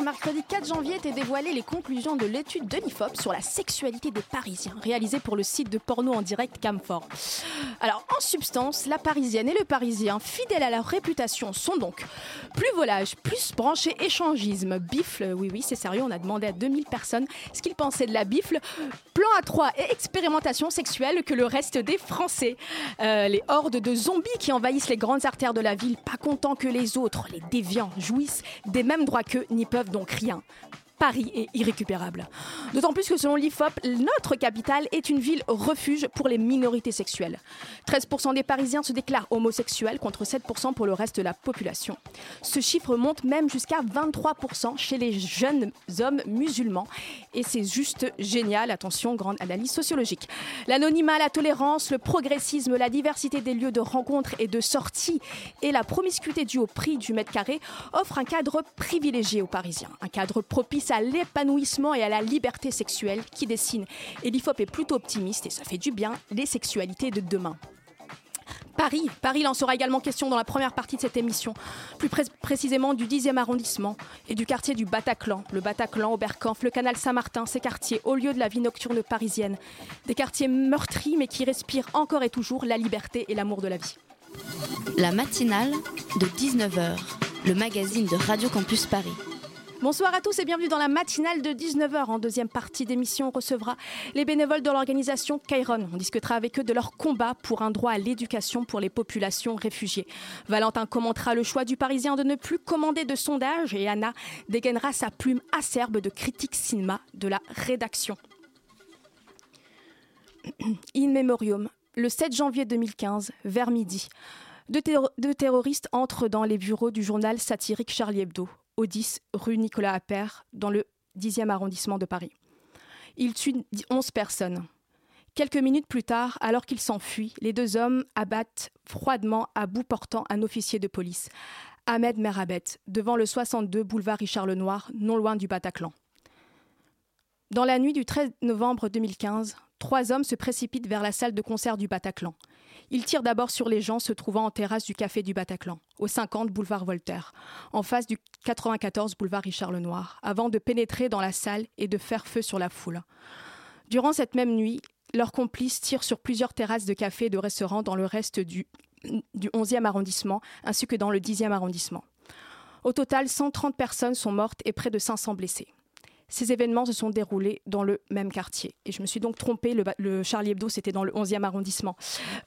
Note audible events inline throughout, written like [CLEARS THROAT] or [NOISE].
Mercredi 4 janvier, étaient dévoilées les conclusions de l'étude de l'IFOP sur la sexualité des Parisiens, réalisée pour le site de porno en direct Camfort. Alors, en substance, la Parisienne et le Parisien, fidèles à leur réputation, sont donc plus volages, plus branchés échangisme, bifle, oui, oui, c'est sérieux, on a demandé à 2000 personnes ce qu'ils pensaient de la bifle, plan à 3 et expérimentation sexuelle que le reste des Français. Euh, les hordes de zombies qui envahissent les grandes artères de la ville, pas contents que les autres, les déviants, jouissent des mêmes droits qu'eux, n'y peuvent donc rien. Paris est irrécupérable. D'autant plus que selon l'IFOP, notre capitale est une ville refuge pour les minorités sexuelles. 13% des Parisiens se déclarent homosexuels contre 7% pour le reste de la population. Ce chiffre monte même jusqu'à 23% chez les jeunes hommes musulmans. Et c'est juste génial, attention, grande analyse sociologique. L'anonymat, la tolérance, le progressisme, la diversité des lieux de rencontre et de sortie et la promiscuité due au prix du mètre carré offrent un cadre privilégié aux Parisiens. Un cadre propice à l'épanouissement et à la liberté sexuelle qui dessine, et l'IFOP est plutôt optimiste et ça fait du bien, les sexualités de demain. Paris. Paris, en sera également question dans la première partie de cette émission, plus pré- précisément du 10e arrondissement et du quartier du Bataclan. Le Bataclan, Oberkampf, le canal Saint-Martin, ces quartiers, au lieu de la vie nocturne parisienne. Des quartiers meurtris mais qui respirent encore et toujours la liberté et l'amour de la vie. La matinale de 19h, le magazine de Radio Campus Paris. Bonsoir à tous et bienvenue dans la matinale de 19h. En deuxième partie d'émission, on recevra les bénévoles de l'organisation Kairon. On discutera avec eux de leur combat pour un droit à l'éducation pour les populations réfugiées. Valentin commentera le choix du Parisien de ne plus commander de sondage et Anna dégainera sa plume acerbe de critique cinéma de la rédaction. [CLEARS THROAT] In Memoriam, le 7 janvier 2015, vers midi, deux, terro- deux terroristes entrent dans les bureaux du journal satirique Charlie Hebdo, au 10 rue Nicolas Appert, dans le 10e arrondissement de Paris. Ils tuent 11 personnes. Quelques minutes plus tard, alors qu'ils s'enfuient, les deux hommes abattent froidement à bout portant un officier de police, Ahmed Merabet, devant le 62 boulevard Richard Lenoir, non loin du Bataclan. Dans la nuit du 13 novembre 2015, trois hommes se précipitent vers la salle de concert du Bataclan. Ils tirent d'abord sur les gens se trouvant en terrasse du café du Bataclan, au 50 boulevard Voltaire, en face du 94 boulevard Richard Lenoir, avant de pénétrer dans la salle et de faire feu sur la foule. Durant cette même nuit, leurs complices tirent sur plusieurs terrasses de cafés et de restaurants dans le reste du, du 11e arrondissement, ainsi que dans le 10e arrondissement. Au total, 130 personnes sont mortes et près de 500 blessés. Ces événements se sont déroulés dans le même quartier. Et je me suis donc trompée, le, Charlie Hebdo, c'était dans le 11e arrondissement.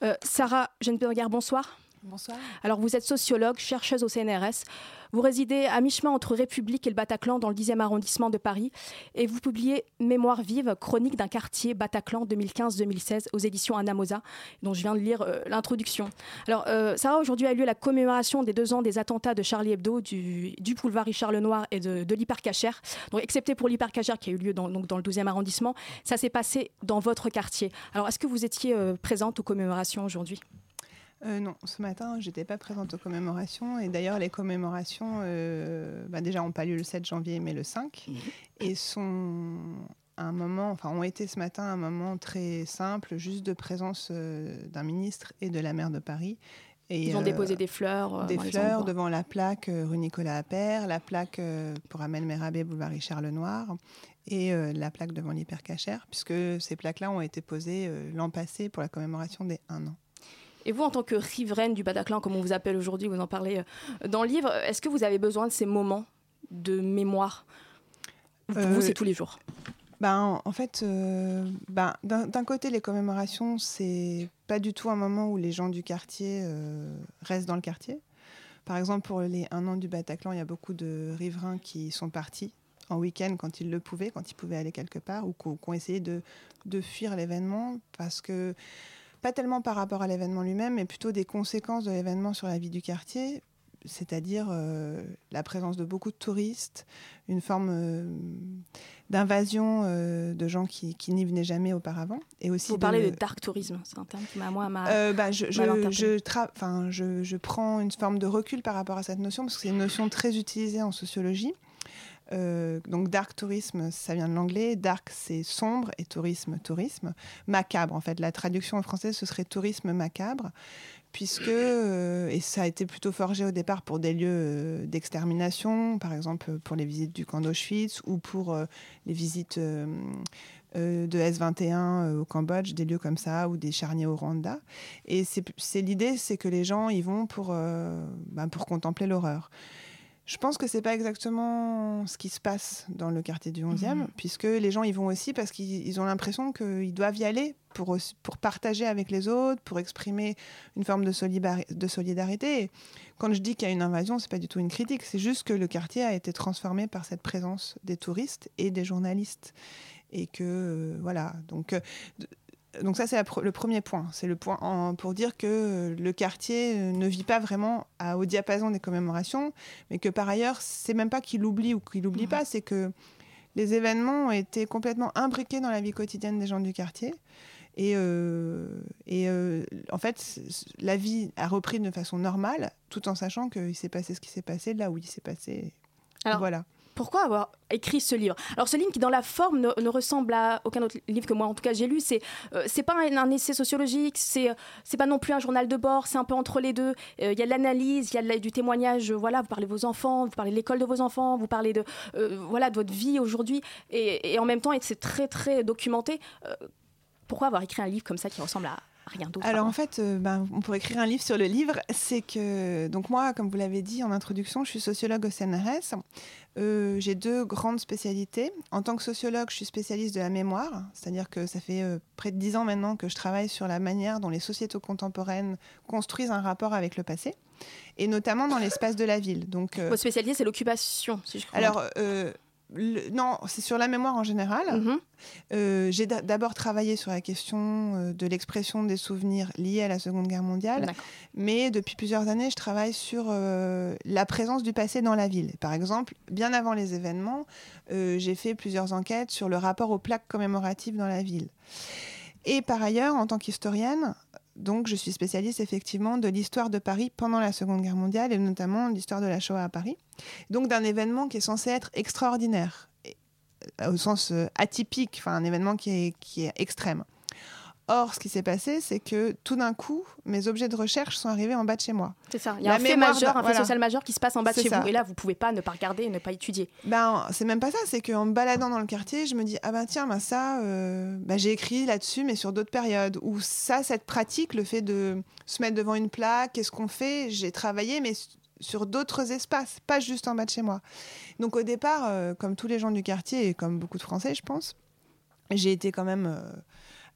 Euh, Sarah Genberger, bonsoir. Bonsoir. Alors, vous êtes sociologue, chercheuse au CNRS. Vous résidez à mi-chemin entre République et le Bataclan dans le 10e arrondissement de Paris. Et vous publiez Mémoire vive, chronique d'un quartier Bataclan 2015-2016 aux éditions Anamosa, dont je viens de lire euh, l'introduction. Alors, euh, Sarah, aujourd'hui a lieu la commémoration des deux ans des attentats de Charlie Hebdo, du, boulevard Richard Lenoir et de, de l'hypercachère. Donc, excepté pour l'hypercachère qui a eu lieu dans le 12e arrondissement, ça s'est passé dans votre quartier. Alors, est-ce que vous étiez euh, présente aux commémorations aujourd'hui? Euh, non, ce matin, j'étais pas présente aux commémorations. Et d'ailleurs, les commémorations, euh, bah, déjà, n'ont pas lieu le 7 janvier, mais le 5. Et sont un moment, enfin, ont été ce matin un moment très simple, juste de présence euh, d'un ministre et de la maire de Paris. Et, Ils ont déposé des fleurs. des fleurs devant la plaque rue Nicolas Appert, la plaque pour Amel Merabé, boulevard Richard Lenoir, et la plaque devant l'hypercachère, puisque ces plaques-là ont été posées l'an passé pour la commémoration des 1 an. Et vous, en tant que riveraine du Bataclan, comme on vous appelle aujourd'hui, vous en parlez euh, dans le livre, est-ce que vous avez besoin de ces moments de mémoire? Pour Euh, vous, c'est tous les jours. Ben, en fait, euh, ben, d'un côté, les commémorations, c'est pas du tout un moment où les gens du quartier euh, restent dans le quartier. Par exemple, pour les un an du Bataclan, il y a beaucoup de riverains qui sont partis en week-end quand ils le pouvaient, quand ils pouvaient aller quelque part, ou qui ont qui ont essayé de, de fuir l'événement parce que pas tellement par rapport à l'événement lui-même, mais plutôt des conséquences de l'événement sur la vie du quartier, c'est-à-dire euh, la présence de beaucoup de touristes, une forme euh, d'invasion euh, de gens qui, qui n'y venaient jamais auparavant. Et aussi Vous parlez de dark tourisme, c'est un terme qui m'a moi m'a bah, je, je, mal interprété. je, tra- enfin, je, je prends une forme de recul par rapport à cette notion, parce que c'est une notion très utilisée en sociologie. Euh, donc dark tourisme, ça vient de l'anglais. Dark, c'est sombre et tourisme, tourisme. Macabre, en fait. La traduction en français, ce serait tourisme macabre, puisque, euh, et ça a été plutôt forgé au départ pour des lieux euh, d'extermination, par exemple pour les visites du camp d'Auschwitz ou pour les visites de S21 euh, au Cambodge, des lieux comme ça, ou des charniers au Rwanda. Et c'est l'idée, c'est que les gens y vont pour, ben, pour contempler l'horreur. Je pense que c'est pas exactement ce qui se passe dans le quartier du 11e, Mhm. puisque les gens y vont aussi parce qu'ils ils ont l'impression qu'ils doivent y aller pour, aussi- pour partager avec les autres, pour exprimer une forme de, solidari- de solidarité. Et quand je dis qu'il y a une invasion, c'est pas du tout une critique, c'est juste que le quartier a été transformé par cette présence des touristes et des journalistes. Et que, euh, voilà, donc... euh, donc ça, c'est pr- le premier point. C'est le point en- pour dire que euh, le quartier euh, ne vit pas vraiment à- au diapason des commémorations, mais que par ailleurs, c'est même pas qu'il oublie ou qu'il oublie pas, c'est que les événements ont été complètement imbriqués dans la vie quotidienne des gens du quartier. Et, euh, et euh, en fait, la vie a repris de façon normale, tout en sachant qu'il s'est passé ce qui s'est passé là où il s'est passé. Alors, voilà. Pourquoi avoir écrit ce livre? Alors ce livre qui dans la forme ne, ressemble à aucun autre livre que moi en tout cas j'ai lu, c'est euh, pas un, essai sociologique, c'est euh, c'est pas non plus un journal de bord, c'est un peu entre les deux. Euh, Il y a de l'analyse, il y a du témoignage. voilà, vous parlez de vos enfants, vous parlez de l'école de vos enfants, vous parlez de voilà de votre vie aujourd'hui, et, en même temps c'est très très documenté. Pourquoi avoir écrit un livre comme ça qui ressemble à rien d'autre Alors en fait, euh, ben, on pourrait écrire un livre sur le livre. C'est que, donc moi, comme vous l'avez dit en introduction, je suis sociologue au CNRS. Euh, J'ai deux grandes spécialités. En tant que sociologue, je suis spécialiste de la mémoire, c'est-à-dire que ça fait euh, près de dix ans maintenant que je travaille sur la manière dont les sociétés contemporaines construisent un rapport avec le passé, et notamment dans l'espace de la ville. Donc, euh, Votre spécialité c'est l'occupation, si je comprends. alors, le- non, c'est sur la mémoire en général. Mhm. Euh, J'ai d'a- d'abord travaillé sur la question euh, de l'expression des souvenirs liés à la Seconde Guerre mondiale, mais depuis plusieurs années, je travaille sur euh, la présence du passé dans la ville. Par exemple, bien avant les événements, euh, j'ai fait plusieurs enquêtes sur le rapport aux plaques commémoratives dans la ville. Et par ailleurs, en tant qu'historienne, donc je suis spécialiste effectivement de l'histoire de Paris pendant la Seconde Guerre mondiale et notamment l'histoire de la Shoah à Paris. Donc d'un événement qui est censé être extraordinaire, euh, au sens euh, atypique, enfin un événement qui est, qui est extrême. Or, ce qui s'est passé, c'est que tout d'un coup, mes objets de recherche sont arrivés en bas de chez moi. C'est ça. Il y a La un fait majeur, un fait voilà. social majeur qui se passe en bas de chez ça. vous. Et là, vous pouvez pas ne pas regarder et ne pas étudier. Ben, c'est même pas ça, c'est qu'en me baladant dans le quartier, je me dis, ah ben tiens, ben ça, euh, ben j'ai écrit là-dessus, mais sur d'autres périodes. Ou ça, cette pratique, le fait de se mettre devant une plaque, qu'est-ce qu'on fait? J'ai travaillé, mais sur d'autres espaces, pas juste en bas de chez moi. Donc au départ, euh, comme tous les gens du quartier et comme beaucoup de Français, je pense, j'ai été quand même euh,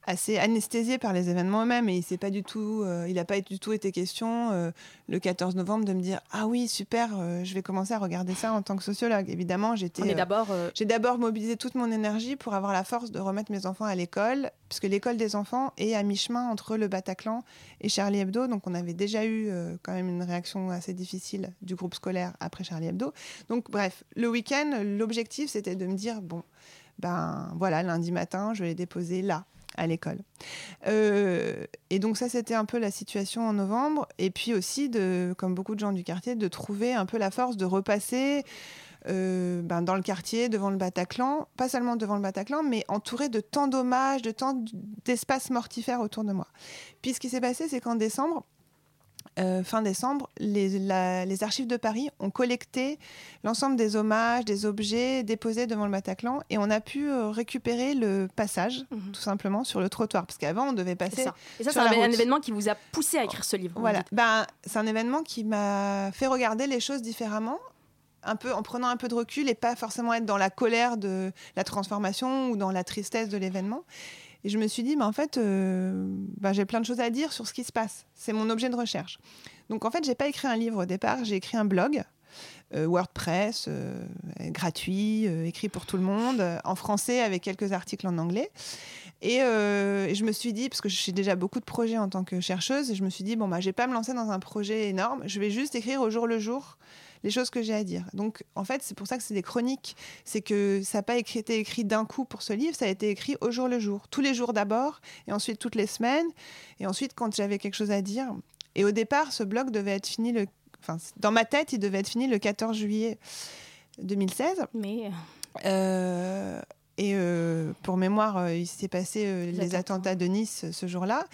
assez anesthésiée par les événements eux-mêmes et il s'est pas du tout, euh, il n'a pas du tout été question euh, le 14 novembre de me dire ah oui super, euh, je vais commencer à regarder ça en tant que sociologue. Évidemment, j'étais d'abord, j'ai d'abord mobilisé toute mon énergie pour avoir la force de remettre mes enfants à l'école, puisque l'école des enfants est à mi-chemin entre le Bataclan et Charlie Hebdo. Donc on avait déjà eu quand même une réaction assez difficile du groupe scolaire après Charlie Hebdo. Donc bref, le week-end, l'objectif c'était de me dire, bon, ben voilà, lundi matin, je vais les déposer là à l'école. Euh, et donc ça, c'était un peu la situation en novembre. Et puis aussi, de, comme beaucoup de gens du quartier, de trouver un peu la force de repasser euh, ben, dans le quartier, devant le Bataclan, pas seulement devant le Bataclan, mais entouré de tant d'hommages, de tant d'espaces mortifères autour de moi. Puis ce qui s'est passé, c'est qu'en décembre, euh, fin décembre, les, la- les archives de Paris ont collecté l'ensemble des hommages, des objets déposés devant le Bataclan et on a pu euh, récupérer le passage, Mhm. tout simplement, sur le trottoir. Parce qu'avant, on devait passer ça. Et ça, c'est un, un événement qui vous a poussé à écrire ce livre. Voilà, ben, c'est un événement qui m'a fait regarder les choses différemment, un peu en prenant un peu de recul et pas forcément être dans la colère de la transformation ou dans la tristesse de l'événement. Et je me suis dit, ben, en fait, euh, ben, j'ai plein de choses à dire sur ce qui se passe. C'est mon objet de recherche. Donc en fait, j'ai pas écrit un livre au départ, j'ai écrit un blog euh, WordPress, euh, gratuit, euh, écrit pour tout le monde, en français avec quelques articles en anglais. Et, et je me suis dit, parce que j'ai déjà beaucoup de projets en tant que chercheuse, et je me suis dit, bon, bah, je vais pas me lancer dans un projet énorme, je vais juste écrire au jour le jour les choses que j'ai à dire. Donc, en fait, c'est pour ça que c'est des chroniques. C'est que ça n'a pas écrit- été écrit d'un coup pour ce livre, ça a été écrit au jour le jour. Tous les jours d'abord, et ensuite toutes les semaines, et ensuite quand j'avais quelque chose à dire. Et au départ, ce blog devait être fini le. Enfin, dans ma tête, il devait être fini le 14 juillet 2016. Mais Euh, et euh, pour mémoire, euh, il s'est passé euh, Les attentats. de Nice euh, ce jour-là.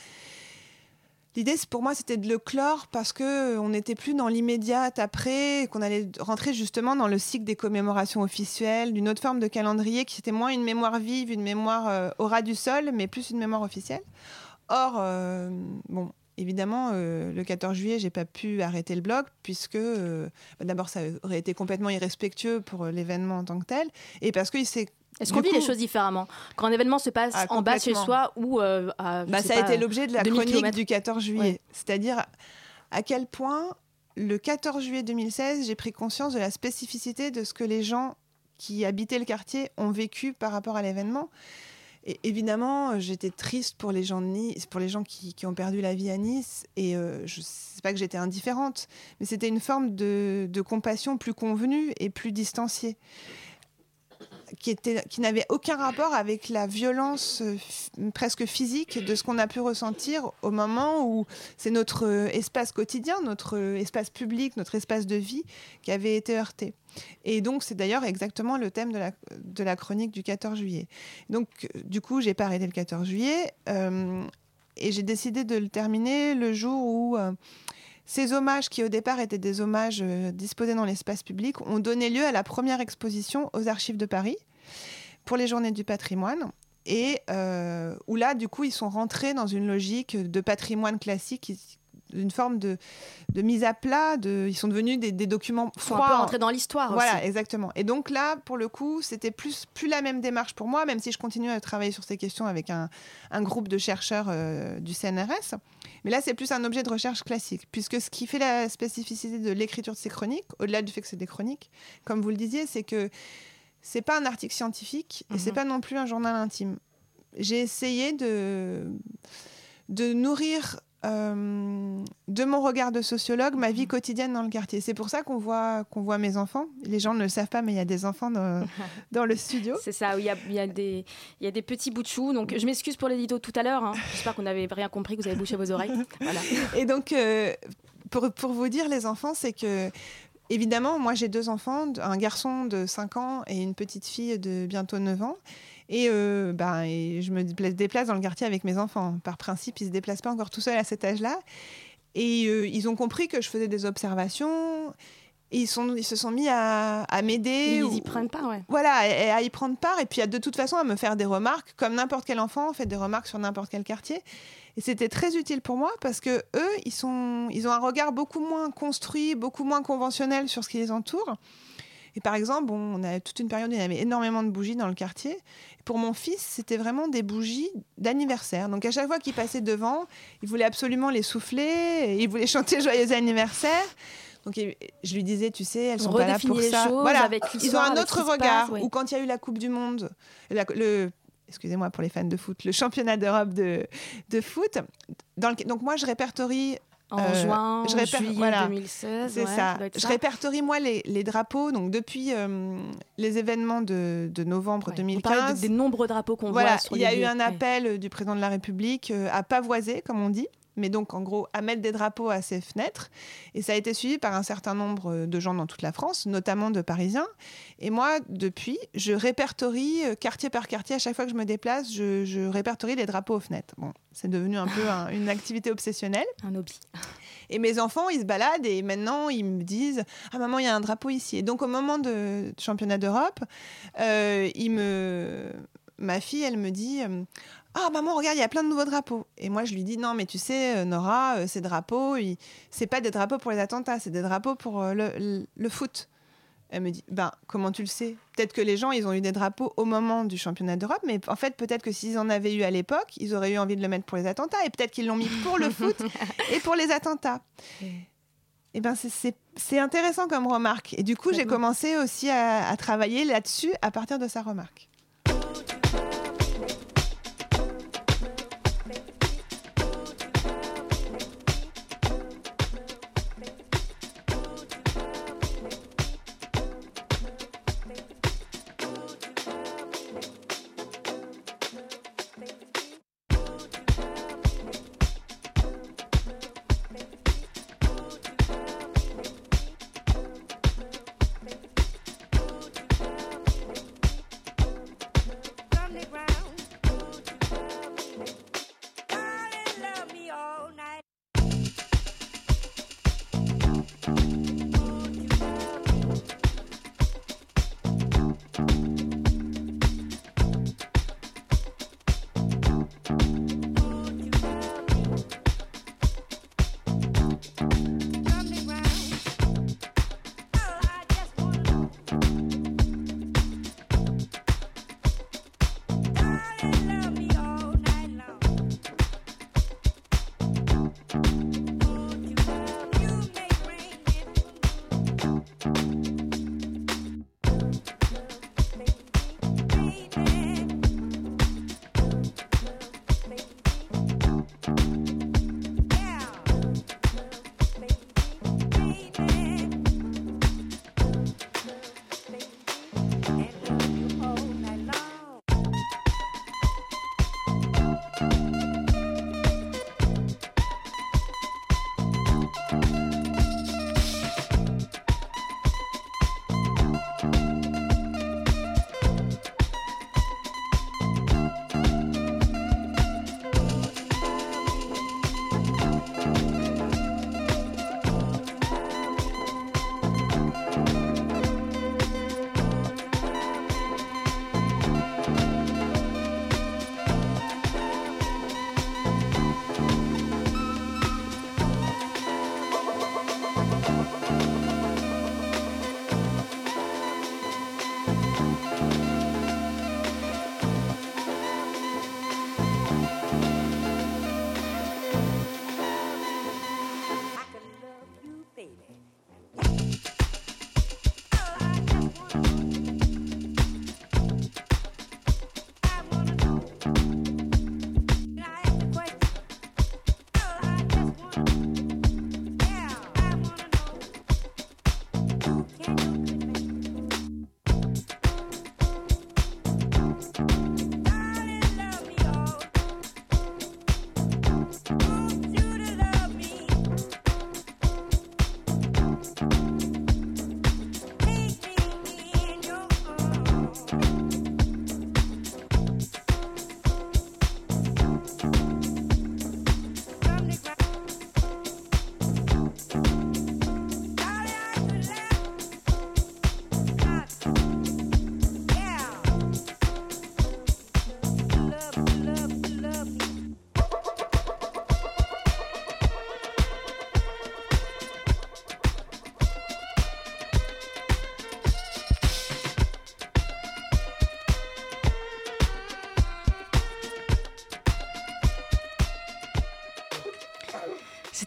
L'idée, pour moi, c'était de le clore parce que euh, on n'était plus dans l'immédiat après, qu'on allait rentrer justement dans le cycle des commémorations officielles, d'une autre forme de calendrier qui était moins une mémoire vive, une mémoire euh, au ras du sol, mais plus une mémoire officielle. Or, euh, bon, évidemment, le 14 juillet, j'ai pas pu arrêter le blog puisque d'abord, ça aurait été complètement irrespectueux pour l'événement en tant que tel, et parce qu'il s'est est-ce qu'on vit les choses différemment Quand un événement se passe Ah, en bas chez soi ou euh, à, Bah, ça a été l'objet de la 2000 chronique du 14 juillet. Ouais. C'est-à-dire à quel point le 14 juillet 2016, j'ai pris conscience de la spécificité de ce que les gens qui habitaient le quartier ont vécu par rapport à l'événement. Et évidemment, euh, j'étais triste pour les gens de Nice, pour les gens qui, qui ont perdu la vie à Nice. Et euh, je sais pas que j'étais indifférente, mais c'était une forme de, de compassion plus convenue et plus distanciée qui, n'avait aucun rapport avec la violence euh, presque physique de ce qu'on a pu ressentir au moment où c'est notre euh, espace quotidien, notre euh, espace public, notre espace de vie qui avait été heurté. Et donc, c'est d'ailleurs exactement le thème de la, chronique du 14 juillet. Donc, du coup, j'ai pas arrêté le 14 juillet et j'ai décidé de le terminer le jour où ces hommages, qui au départ étaient des hommages euh, disposés dans l'espace public, ont donné lieu à la première exposition aux Archives de Paris pour les Journées du patrimoine. Et euh, où là, du coup, ils sont rentrés dans une logique de patrimoine classique, une forme de, de mise à plat. De, ils sont devenus des, des documents Faut un peu froids. rentrer dans l'histoire Voilà, aussi. exactement. Et donc là, pour le coup, c'était plus, plus la même démarche pour moi, même si je continue à travailler sur ces questions avec un, un groupe de chercheurs euh, du CNRS. Mais là, c'est plus un objet de recherche classique, puisque ce qui fait la spécificité de l'écriture de ces chroniques, au-delà du fait que c'est des chroniques, comme vous le disiez, c'est que c'est pas un article scientifique et c'est Mhm. pas non plus un journal intime. J'ai essayé de, de nourrir euh, de mon regard de sociologue ma vie quotidienne dans le quartier. C'est pour ça qu'on voit, qu'on voit mes enfants. Les gens ne le savent pas, mais il y a des enfants dans, [LAUGHS] dans le studio. C'est ça, il y a, il y, a des- il y a des petits bouts de chou. Donc je m'excuse pour l'édito tout à l'heure. hein. J'espère qu'on n'avait rien compris, que vous avez bouché vos oreilles. [LAUGHS] Voilà. Et donc, euh, pour, pour vous dire, les enfants, c'est que, évidemment, moi j'ai deux enfants, un garçon de 5 ans et une petite fille de bientôt 9 ans. Et, euh, ben, et je me dépla- déplace dans le quartier avec mes enfants. Par principe, ils ne se déplacent pas encore tout seuls à cet âge-là. Et euh, ils ont compris que je faisais des observations. Et ils, sont, ils se sont mis à, à m'aider. Ils ou- y prennent pas, ouais. voilà, et à y prendre part, et puis à de toute façon à me faire des remarques, comme n'importe quel enfant fait des remarques sur n'importe quel quartier. Et c'était très utile pour moi parce que eux, ils, sont, ils ont un regard beaucoup moins construit, beaucoup moins conventionnel sur ce qui les entoure. Et par exemple, on a toute une période où il y avait énormément de bougies dans le quartier. Et pour mon fils, c'était vraiment des bougies d'anniversaire. Donc à chaque fois qu'il passait devant, il voulait absolument les souffler, et il voulait [LAUGHS] chanter joyeux anniversaire. Donc je lui disais, tu sais, elles On sont pas là pour ça. voilà, avec ils ont un autre regard. passe. Ou quand il y a eu la Coupe du Monde, la- le, excusez-moi pour les fans de foot, le championnat d'Europe de, de foot. Dans le- donc moi, je répertorie En Euh, juin, je juillet voilà. 2016. c'est ouais, ça. doit être Je répertorie moi les, les drapeaux. Donc depuis euh, les événements de, de novembre Ouais. On parlait 2015, de- des nombreux drapeaux qu'on voilà, voit il y a eu un appel du président de la République euh, à pavoiser, comme on dit, mais donc en gros à mettre des drapeaux à ses fenêtres. Et ça a été suivi par un certain nombre de gens dans toute la France, notamment de Parisiens. Et moi, depuis, je répertorie euh, quartier par quartier. À chaque fois que je me déplace, je, je répertorie les drapeaux aux fenêtres. Bon, c'est devenu un peu un- [LAUGHS] une activité obsessionnelle. Un hobby. Et mes enfants, ils se baladent et maintenant, ils me disent Ah, maman, il y a un drapeau ici. Et donc, au moment de du championnat d'Europe, euh, ils me... ma fille, elle me dit euh, Ah, maman, regarde, il y a plein de nouveaux drapeaux. Et moi, je lui dis Non, mais tu sais, euh, Nora, euh, ces drapeaux, ils... c'est pas des drapeaux pour les attentats, c'est des drapeaux pour le, le- le foot. Elle me dit Ben, comment tu le sais? Peut-être que les gens, ils ont eu des drapeaux au moment du championnat d'Europe, mais en fait, peut-être que s'ils en avaient eu à l'époque, ils auraient eu envie de le mettre pour les attentats. Et peut-être qu'ils l'ont mis pour le foot [LAUGHS] et pour les attentats. Eh ben c'est- intéressant comme remarque. Et du coup, j'ai commencé aussi à, à travailler là-dessus à partir de sa remarque.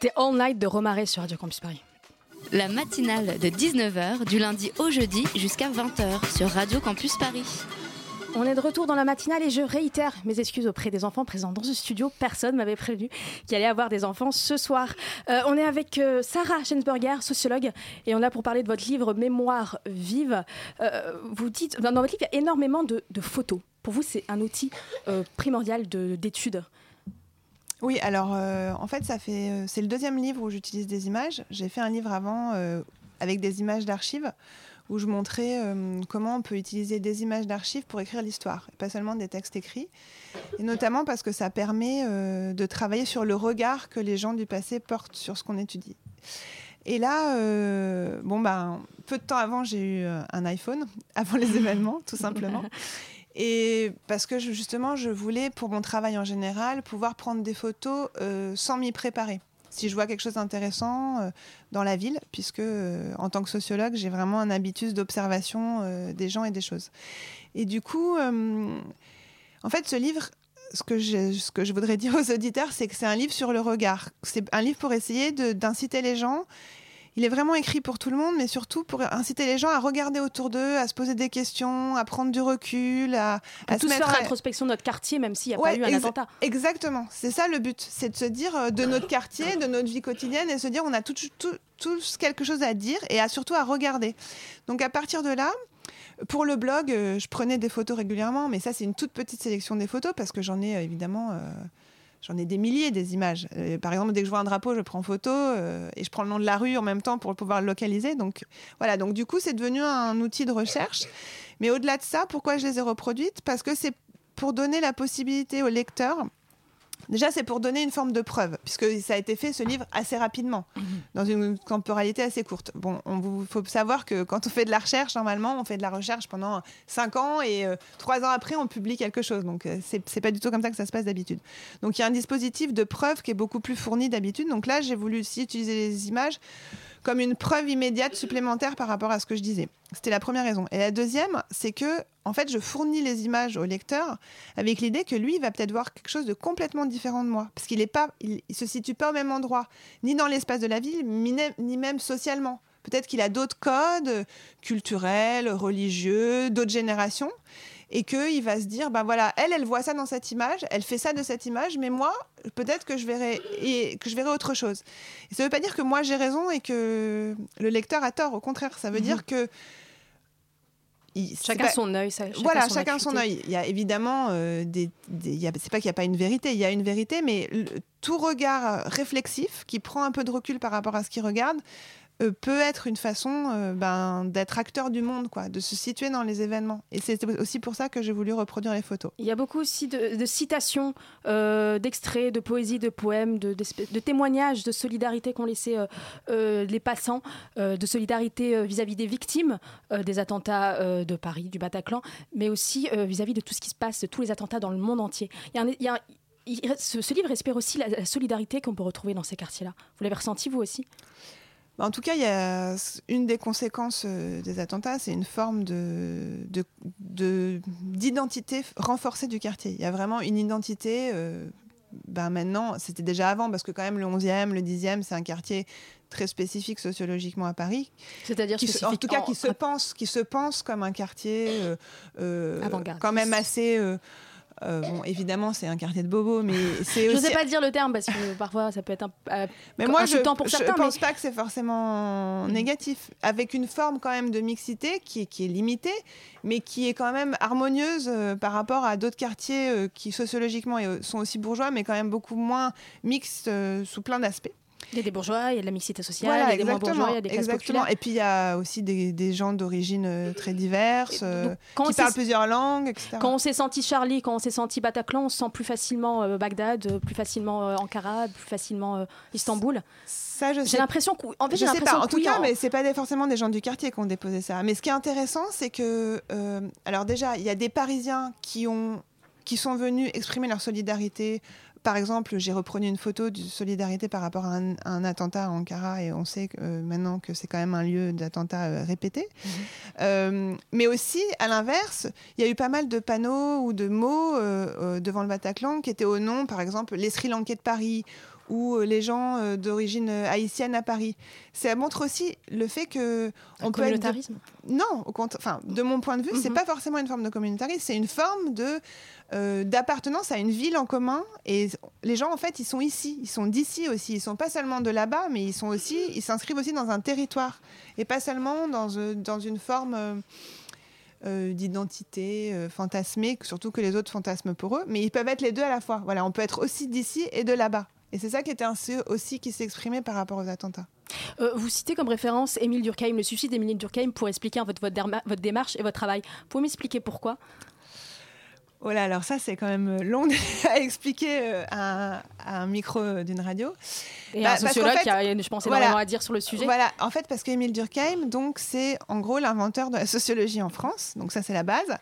C'était All Night de Romaré sur Radio Campus Paris. La matinale de 19h du lundi au jeudi jusqu'à 20h sur Radio Campus Paris. On est de retour dans la matinale et je réitère mes excuses auprès des enfants présents dans ce studio. Personne m'avait prévenu qu'il allait y avoir des enfants ce soir. Euh, on est avec euh, Sarah Schensberger, sociologue, et on est là pour parler de votre livre Mémoire vive. Euh, vous dites, dans votre livre, il y a énormément de, de photos. Pour vous, c'est un outil primordial de- d'étude. Oui, alors euh, en fait, ça fait euh, c'est le deuxième livre où j'utilise des images. J'ai fait un livre avant euh, avec des images d'archives où je montrais comment on peut utiliser des images d'archives pour écrire l'histoire, pas seulement des textes écrits. Et notamment parce que ça permet de travailler sur le regard que les gens du passé portent sur ce qu'on étudie. Et là, bon ben, peu de temps avant, j'ai eu un iPhone, [LAUGHS] avant les événements, tout simplement. [LAUGHS] Et parce que justement, je voulais, pour mon travail en général, pouvoir prendre des photos euh, sans m'y préparer. Si je vois quelque chose d'intéressant euh, dans la ville, puisque euh, en tant que sociologue, j'ai vraiment un habitus d'observation des gens et des choses. Et du coup, en fait, ce livre, ce que, je, voudrais [LAUGHS] dire aux auditeurs, c'est que c'est un livre sur le regard. C'est un livre pour essayer d'inciter les gens. Il est vraiment écrit pour tout le monde, mais surtout pour inciter les gens à regarder autour d'eux, à se poser des questions, à prendre du recul, à, à se mettre faire l'introspection de notre quartier, même s'il n'y a Ouais, pas eu un attentat. Exactement, c'est ça le but, c'est de se dire euh, de notre quartier, de notre vie quotidienne, et se dire on a tout- tout- tous quelque chose à dire et à, surtout à regarder. Donc à partir de là, pour le blog, euh, je prenais des photos régulièrement, mais ça c'est une toute petite sélection des photos parce que j'en ai euh, évidemment, euh, j'en ai des milliers des images. Euh, par exemple, dès que je vois un drapeau, je prends photo euh, et je prends le nom de la rue en même temps pour pouvoir le localiser. Donc voilà, donc du coup c'est devenu un outil de recherche. Mais au-delà de ça, pourquoi je les ai reproduites? Parce que c'est pour donner la possibilité au lecteur. Déjà, c'est pour donner une forme de preuve, puisque ça a été fait, ce livre, assez rapidement, dans une temporalité assez courte. Bon, il faut savoir que quand on fait de la recherche, normalement, on fait de la recherche pendant 5 ans et euh, 3 ans après, on publie quelque chose. Donc, euh, c'est c'est pas du tout comme ça que ça se passe d'habitude. Donc, il y a un dispositif de preuve qui est beaucoup plus fourni d'habitude. Donc là, j'ai voulu aussi utiliser les images comme une preuve immédiate supplémentaire par rapport à ce que je disais. C'était la première raison. Et la deuxième, c'est que, en fait, je fournis les images au lecteur avec l'idée que lui, il va peut-être voir quelque chose de complètement différent de moi. Parce qu'il ne il, il se situe pas au même endroit, ni dans l'espace de la ville, ni, même socialement. Peut-être qu'il a d'autres codes culturels, religieux, d'autres générations. Et qu'il va se dire, ben voilà, elle, elle voit ça dans cette image, elle fait ça de cette image, mais moi, peut-être que je verrai et que je verrai autre chose. Et ça ne veut pas dire que moi j'ai raison et que le lecteur a tort. Au contraire, ça veut dire que il- Chacun pas- son œil. ça- chacun voilà, son chacun son œil. Il y a évidemment euh, des, a- c'est pas qu'il n'y a pas une vérité, il y a une vérité, mais le- tout regard réflexif qui prend un peu de recul par rapport à ce qu'il regarde euh, peut être une façon euh, ben, d'être acteur du monde, quoi, de se situer dans les événements. Et c'est aussi pour ça que j'ai voulu reproduire les photos. Il y a beaucoup aussi de, citations, euh, d'extraits, de poésie, de poèmes, de, témoignages de solidarité qu'ont laissé euh, les passants, de solidarité vis-à-vis des victimes des attentats de Paris, du Bataclan, mais aussi vis-à-vis de tout ce qui se passe, de tous les attentats dans le monde entier. Il y a ce, livre espère aussi la solidarité qu'on peut retrouver dans ces quartiers-là. Vous l'avez ressenti, vous aussi? Bah, En tout cas, il y a une des conséquences euh, des attentats, c'est une forme de, de- de- d'identité renforcée du quartier. Il y a vraiment une identité. euh, ben maintenant, c'était déjà avant, parce que quand même le 11e, le 10e, c'est un quartier très spécifique sociologiquement à Paris. C'est-à-dire en tout cas, qui se pense, qui se pense comme un quartier euh, euh, quand même assez. euh, euh, bon, évidemment, c'est un quartier de bobos, mais c'est [LAUGHS] Je aussi. n'osais pas dire le terme parce que parfois ça peut être un, euh, Mais moi, je pour ne certains, pense mais- pas que c'est forcément négatif. Avec une forme quand même de mixité qui est, qui est limitée, mais qui est quand même harmonieuse euh, par rapport à d'autres quartiers euh, qui sociologiquement sont aussi bourgeois, mais quand même beaucoup moins mixtes sous plein d'aspects. Il y a des bourgeois, il y a de la mixité sociale, Voilà, il y a des moins bourgeois, il y a des classes exactement. populaires. Et puis il y a aussi des, des gens d'origine euh, très diverses, euh, Donc, quand qui parlent plusieurs langues, etc. Quand on s'est senti Charlie, quand on s'est senti Bataclan, on se sent plus facilement euh, Bagdad, plus facilement euh, Ankara, plus facilement euh, Istanbul. Ça, je J'ai sais l'impression qu'en en fait, j'ai sais l'impression pas. En tout oui, cas, en- mais c'est pas forcément des gens du quartier qui ont déposé ça. Mais ce qui est intéressant, c'est que, alors déjà, il y a des Parisiens qui ont, qui sont venus exprimer leur solidarité. Par exemple, j'ai reproduit une photo de solidarité par rapport à un, à un attentat à Ankara et on sait que, euh, maintenant que c'est quand même un lieu d'attentat euh, répété. Mhm. Euh, mais aussi, à l'inverse, il y a eu pas mal de panneaux ou de mots euh, devant le Bataclan qui étaient au nom, par exemple, les Sri Lankais de Paris ou euh, les gens euh, d'origine euh, haïtienne à Paris. Ça montre aussi le fait que un on peut être de- communautarisme. non, au enfin, de mon point de vue, c'est Mhm. pas forcément une forme de communautarisme, c'est une forme de euh, d'appartenance à une ville en commun. Et les gens, en fait, ils sont ici, ils sont d'ici aussi. Ils sont pas seulement de là-bas, mais ils sont aussi, ils s'inscrivent aussi dans un territoire et pas seulement dans euh, dans une forme. euh, d'identité euh, fantasmée, surtout que les autres fantasment pour eux, mais ils peuvent être les deux à la fois. Voilà, on peut être aussi d'ici et de là-bas. Et c'est ça qui était ainsi aussi qui exprimé par rapport aux attentats. Euh, vous citez comme référence Émile Durkheim, le suicide d'Émile Durkheim, pour expliquer votre, démarche et votre travail. Vous m'expliquer pourquoi? Oh là, alors ça, c'est quand même long [LAUGHS] à expliquer euh, à, à un micro d'une radio. Et Bah, un sociologue fait, qui a, je pense, voilà. énormément à dire sur le sujet. Voilà, en fait, parce qu'Émile Durkheim, donc, c'est en gros l'inventeur de la sociologie en France. Donc, ça, c'est la base.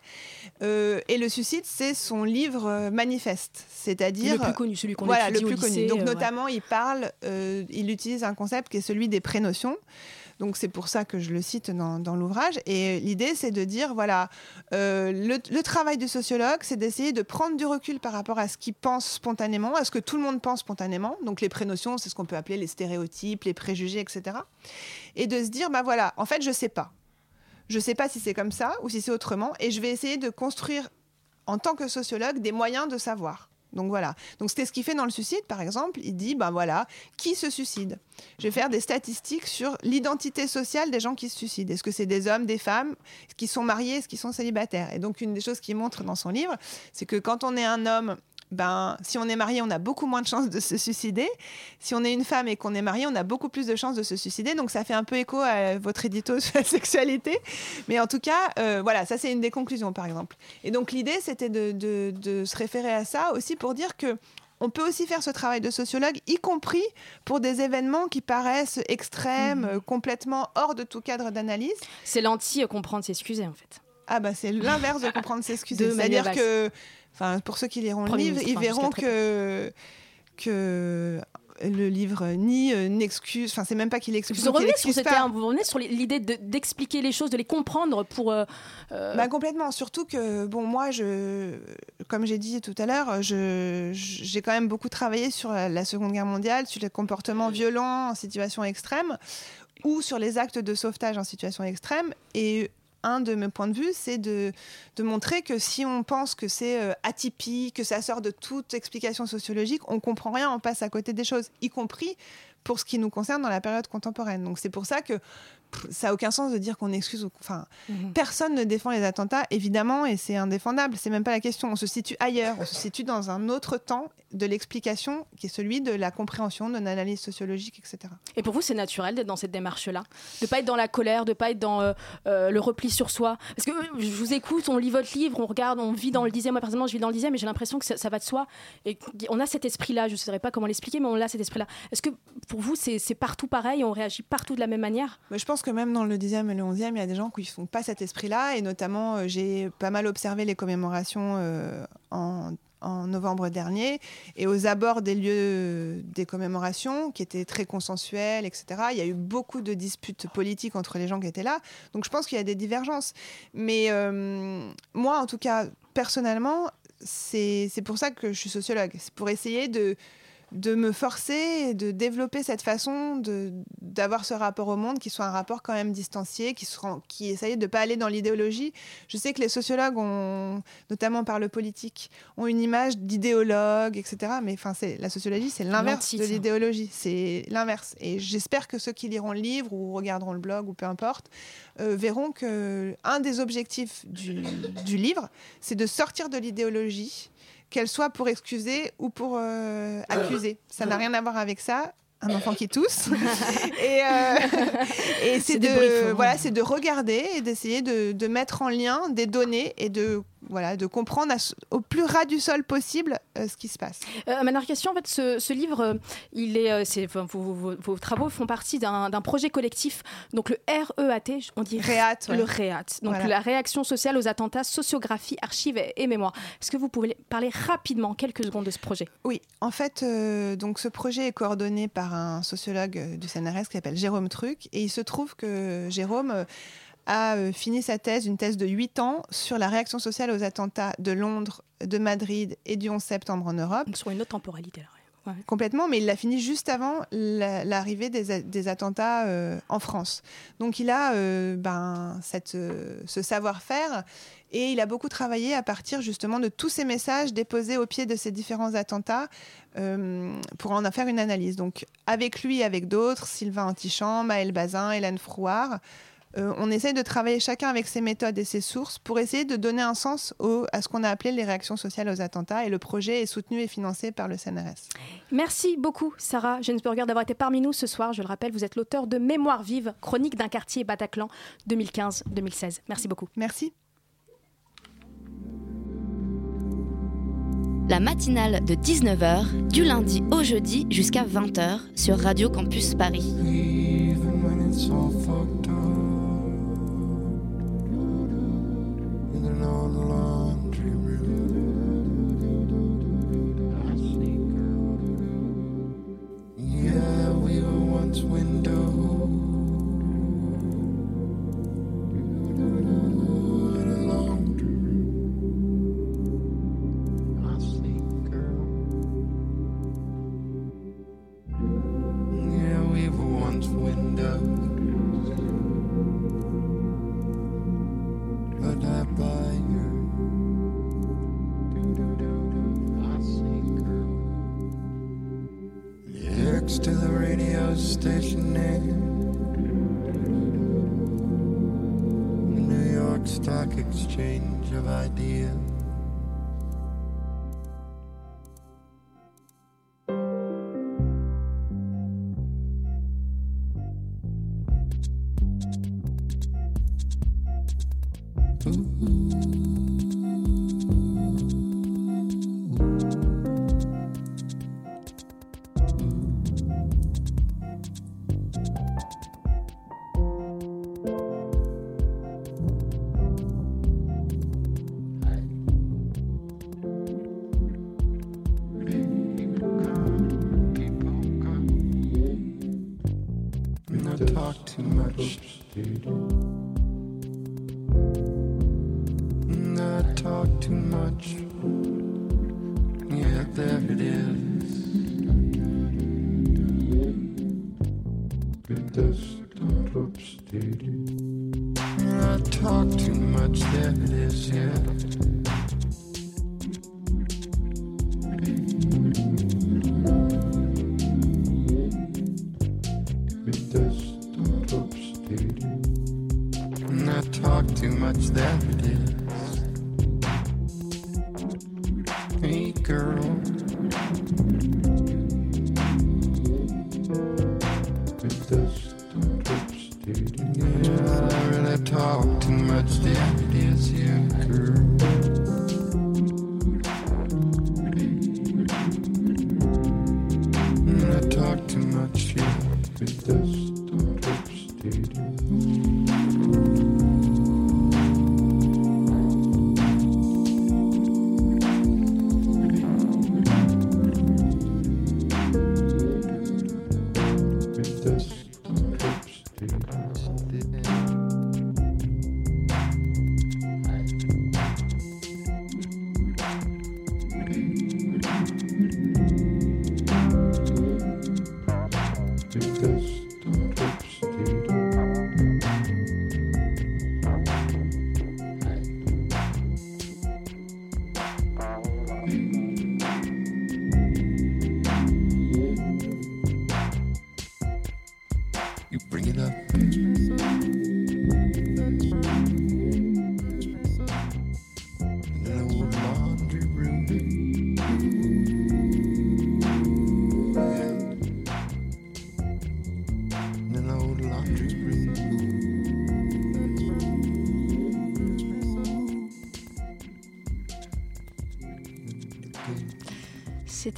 Euh, et le suicide, c'est son livre euh, manifeste. C'est-à-dire. le plus connu, celui qu'on Voilà, le au plus connu. lycée, Donc, euh, ouais. notamment, il parle, euh, il utilise un concept qui est celui des prénotions. Donc c'est pour ça que je le cite dans, l'ouvrage. Et l'idée, c'est de dire, voilà, euh, le, le, travail du sociologue, c'est d'essayer de prendre du recul par rapport à ce qu'il pense spontanément, à ce que tout le monde pense spontanément. Donc les prénotions, c'est ce qu'on peut appeler les stéréotypes, les préjugés, etc. Et de se dire, bah voilà, en fait, je sais pas. Je sais pas si c'est comme ça ou si c'est autrement. Et je vais essayer de construire, en tant que sociologue, des moyens de savoir. Donc voilà. Donc c'était ce qu'il fait dans le suicide, par exemple. Il dit, ben voilà, qui se suicide? Je vais faire des statistiques sur l'identité sociale des gens qui se suicident. Est-ce que c'est des hommes, des femmes, qui sont mariés, est-ce qu'ils sont célibataires? Et donc une des choses qu'il montre dans son livre, c'est que quand on est un homme ben, si on est marié, on a beaucoup moins de chances de se suicider. Si on est une femme et qu'on est marié, on a beaucoup plus de chances de se suicider. Donc ça fait un peu écho à votre édito sur la [LAUGHS] sexualité. Mais en tout cas, euh, voilà, ça c'est une des conclusions par exemple. Et donc l'idée, c'était de, de, se référer à ça aussi pour dire que on peut aussi faire ce travail de sociologue, y compris pour des événements qui paraissent extrêmes, mmh. complètement hors de tout cadre d'analyse. C'est l'anti-comprendre s'excuser en fait. Ah bah c'est l'inverse de comprendre s'excuser. [LAUGHS] C'est-à-dire que Enfin, pour ceux qui liront le livre, ils verront que, que le livre ni euh, n'excuse, enfin c'est même pas qu'il excuse. Vous revenez sur vous revenez sur l'idée d'expliquer les choses, de les comprendre pour. Euh, euh, bah, complètement, surtout que bon moi je, comme j'ai dit tout à l'heure, j'ai quand même beaucoup travaillé sur la, la, Seconde Guerre mondiale, sur les comportements violents en situation extrême ou sur les actes de sauvetage en situation extrême et un de mes points de vue, c'est de, montrer que si on pense que c'est euh, atypique, que ça sort de toute explication sociologique, on comprend rien, on passe à côté des choses, y compris pour ce qui nous concerne dans la période contemporaine. Donc c'est pour ça que ça n'a aucun sens de dire qu'on excuse. Enfin, mhm. personne ne défend les attentats, évidemment, et c'est indéfendable. C'est même pas la question. On se situe ailleurs. On se situe dans un autre temps de l'explication, qui est celui de la compréhension, de l'analyse sociologique, etc. Et pour vous, c'est naturel d'être dans cette démarche-là, de pas être dans la colère, de pas être dans euh, euh, le repli sur soi? Parce que euh, je vous écoute, on lit votre livre, on regarde, on vit dans le dixième. Moi, personnellement, je vis dans le dixième, mais j'ai l'impression que ça, va de soi. Et on a cet esprit-là. Je ne saurais pas comment l'expliquer, mais on a cet esprit-là. Est-ce que pour vous, c'est partout pareil, on réagit partout de la même manière? Je pense que même dans le 10e et le 11e, il y a des gens qui ne font pas cet esprit-là. Et notamment, euh, j'ai pas mal observé les commémorations euh, en, novembre dernier. Et aux abords des lieux des commémorations, qui étaient très consensuels, etc., il y a eu beaucoup de disputes politiques entre les gens qui étaient là. Donc je pense qu'il y a des divergences. Mais euh, moi, en tout cas, personnellement, c'est pour ça que je suis sociologue. C'est pour essayer de de me forcer et de développer cette façon d'avoir ce rapport au monde qui soit un rapport quand même distancié, qui, qui essaye de ne pas aller dans l'idéologie. Je sais que les sociologues, ont, notamment par le politique, ont une image d'idéologue, etc. Mais enfin, la sociologie, c'est l'inverse de l'idéologie. C'est l'inverse. Et j'espère que ceux qui liront le livre ou regarderont le blog ou peu importe, euh, verront que un des objectifs du, du livre, c'est de sortir de l'idéologie qu'elle soit pour excuser ou pour euh, accuser. Ça n'a rien à voir avec ça un enfant qui tousse. [LAUGHS] et, euh, [LAUGHS] et c'est de, voilà, c'est de regarder et d'essayer de, de, mettre en lien des données et de voilà, de comprendre au plus ras du sol possible euh, ce qui se passe. Euh, ma question, en fait, ce, livre, euh, il est, euh, vos, travaux font partie d'un projet collectif, donc le REAT, on dit REAT, le REAT, donc la réaction sociale aux attentats, sociographie, archives et, mémoire. Est-ce que vous pouvez parler rapidement, quelques secondes, de ce projet? Oui, en fait, donc ce projet est coordonné par un sociologue du CNRS qui s'appelle Jérôme Truc, et il se trouve que Jérôme a euh, fini sa thèse, une thèse de 8 ans, sur la réaction sociale aux attentats de Londres, de Madrid et du 11 septembre en Europe. Sur une autre temporalité. Là. Complètement, mais il l'a fini juste avant l'arrivée des, attentats euh, en France. Donc il a euh, ben, cette, ce savoir-faire et il a beaucoup travaillé à partir justement de tous ces messages déposés au pied de ces différents attentats pour en faire une analyse. Donc avec lui, avec d'autres, Sylvain Antichamp, Maël Bazin, Hélène Frouard, euh, on essaye de travailler chacun avec ses méthodes et ses sources pour essayer de donner un sens à ce qu'on a appelé les réactions sociales aux attentats. Et le projet est soutenu et financé par le CNRS. Merci beaucoup, Sarah Jensburger, d'avoir été parmi nous ce soir. Je le rappelle, vous êtes l'auteur de Mémoire vive, chronique d'un quartier Bataclan 2015-2016. Merci beaucoup. Merci. La matinale de 19h, du lundi au jeudi jusqu'à 20h sur Radio Campus Paris. attitude. I talk too much.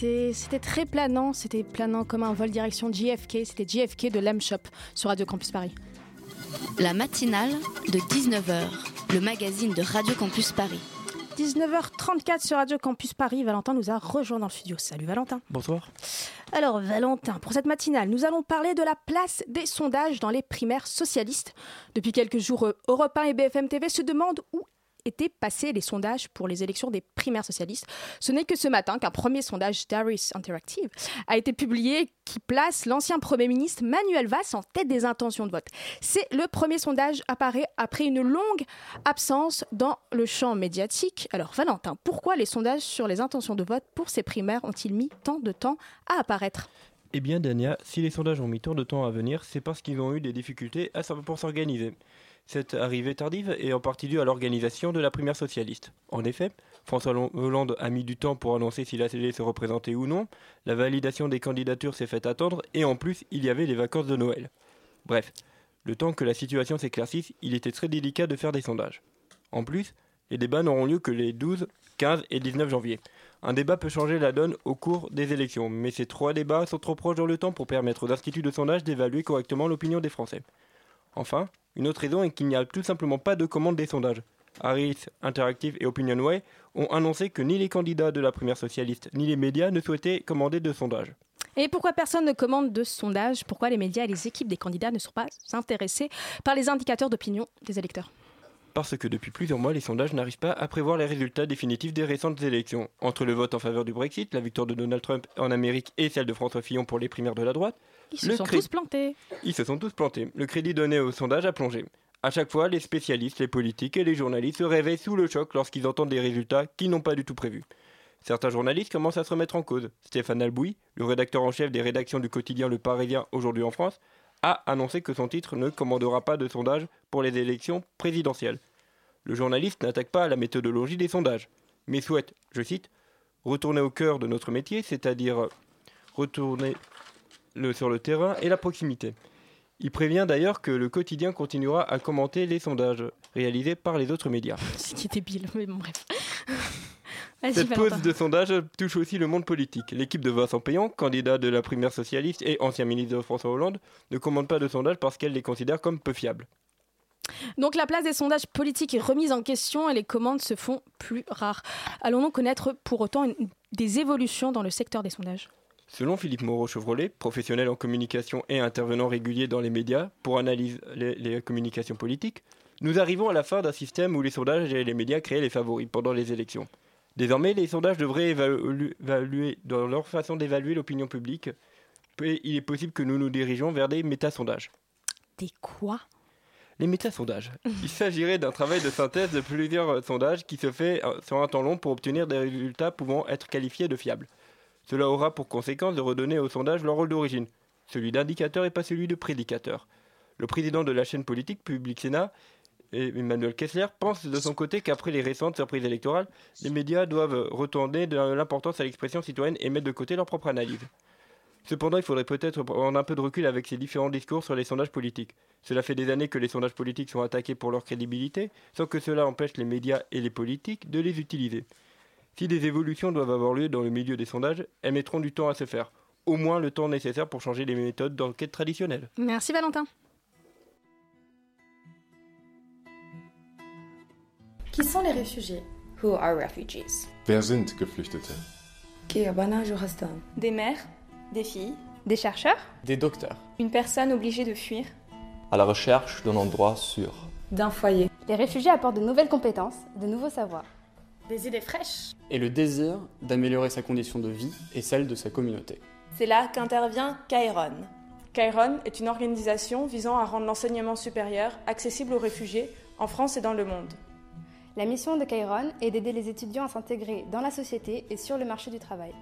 C'était c'était très planant, c'était planant comme un vol direction JFK, c'était JFK de Lem Shop sur Radio Campus Paris. La matinale de 19h, le magazine de Radio Campus Paris. 19h34 sur Radio Campus Paris, Valentin nous a rejoint dans le studio. Salut Valentin. Bonsoir. Alors Valentin, pour cette matinale, nous allons parler de la place des sondages dans les primaires socialistes. Depuis quelques jours, euh, Europe 1 et BFM TV se demandent où étaient passés les sondages pour les élections des primaires socialistes. Ce n'est que ce matin qu'un premier sondage d'Aris Interactive a été publié qui place l'ancien Premier ministre Manuel Valls en tête des intentions de vote. C'est le premier sondage apparaît après une longue absence dans le champ médiatique. Alors Valentin, pourquoi les sondages sur les intentions de vote pour ces primaires ont-ils mis tant de temps à apparaître? Eh bien, Dania, si les sondages ont mis tant de temps à venir, c'est parce qu'ils ont eu des difficultés à, pour s'organiser. Cette arrivée tardive est en partie due à l'organisation de la primaire socialiste. En effet, François Hollande a mis du temps pour annoncer s'il allait se représenter ou non, la validation des candidatures s'est faite attendre, et en plus, il y avait les vacances de Noël. Bref, le temps que la situation s'éclaircisse, il était très délicat de faire des sondages. En plus, les débats n'auront lieu que les 12, 15 et 19 janvier. Un débat peut changer la donne au cours des élections, mais ces trois débats sont trop proches dans le temps pour permettre aux instituts de sondage d'évaluer correctement l'opinion des Français. Enfin, une autre raison est qu'il n'y a tout simplement pas de commande des sondages. Harris, Interactive et Opinionway ont annoncé que ni les candidats de la primaire socialiste ni les médias ne souhaitaient commander de sondages. Et pourquoi personne ne commande de sondage Pourquoi les médias et les équipes des candidats ne sont pas intéressés par les indicateurs d'opinion des électeurs? Parce que depuis plusieurs mois, les sondages n'arrivent pas à prévoir les résultats définitifs des récentes élections. Entre le vote en faveur du Brexit, la victoire de Donald Trump en Amérique et celle de François Fillon pour les primaires de la droite, Ils se Le sont tous plantés. Ils se sont tous plantés. Le crédit donné au sondage a plongé. À chaque fois, les spécialistes, les politiques et les journalistes se réveillent sous le choc lorsqu'ils entendent des résultats qu'ils n'ont pas du tout prévus. Certains journalistes commencent à se remettre en cause. Stéphane Albouy, le rédacteur en chef des rédactions du quotidien Le Parisien aujourd'hui en France, a annoncé que son titre ne commandera pas de sondage pour les élections présidentielles. Le journaliste n'attaque pas la méthodologie des sondages, mais souhaite, je cite, retourner au cœur de notre métier, c'est-à-dire retourner le- sur le terrain et la proximité. Il prévient d'ailleurs que le quotidien continuera à commenter les sondages réalisés par les autres médias. Ce qui est débile, mais bon, bref. [LAUGHS] Cette pause de sondage touche aussi le monde politique. L'équipe de Vincent Payan, candidat de la primaire socialiste et ancien ministre de François Hollande, ne commande pas de sondage parce qu'elle les considère comme peu fiables. Donc la place des sondages politiques est remise en question et les commandes se font plus rares. Allons-nous connaître pour autant une- des évolutions dans le secteur des sondages? Selon Philippe Moreau-Chevrolet, professionnel en communication et intervenant régulier dans les médias pour analyser les, les communications politiques, nous arrivons à la fin d'un système où les sondages et les médias créaient les favoris pendant les élections. Désormais, les sondages devraient évalu- évaluer dans leur façon d'évaluer l'opinion publique. Et il est possible que nous nous dirigeons vers des métasondages. Des quoi? Les métasondages. [LAUGHS] Il s'agirait d'un travail de synthèse de plusieurs sondages qui se fait euh, sur un temps long pour obtenir des résultats pouvant être qualifiés de fiables. Cela aura pour conséquence de redonner au sondage leur rôle d'origine, celui d'indicateur et pas celui de prédicateur. Le président de la chaîne politique Public Sénat, Emmanuel Kessler, pense de son côté qu'après les récentes surprises électorales, les médias doivent retourner de l'importance à l'expression citoyenne et mettre de côté leur propre analyse. Cependant, il faudrait peut-être prendre un peu de recul avec ces différents discours sur les sondages politiques. Cela fait des années que les sondages politiques sont attaqués pour leur crédibilité, sans que cela empêche les médias et les politiques de les utiliser. Si des évolutions doivent avoir lieu dans le milieu des sondages, elles mettront du temps à se faire. Au moins le temps nécessaire pour changer les méthodes d'enquête traditionnelles. Merci Valentin. Qui sont les réfugiés? Who are refugees? Wer sind Geflüchtete? Des mères, des filles, des chercheurs, Des docteurs. une personne obligée de fuir, À la recherche d'un endroit sûr. d'un foyer. Les réfugiés apportent de nouvelles compétences, de nouveaux savoirs. Des idées fraîches. Et le désir d'améliorer sa condition de vie et celle de sa communauté. C'est là qu'intervient Kairon. Kairon est une organisation visant à rendre l'enseignement supérieur accessible aux réfugiés en France et dans le monde. La mission de Kairon est d'aider les étudiants à s'intégrer dans la société et sur le marché du travail.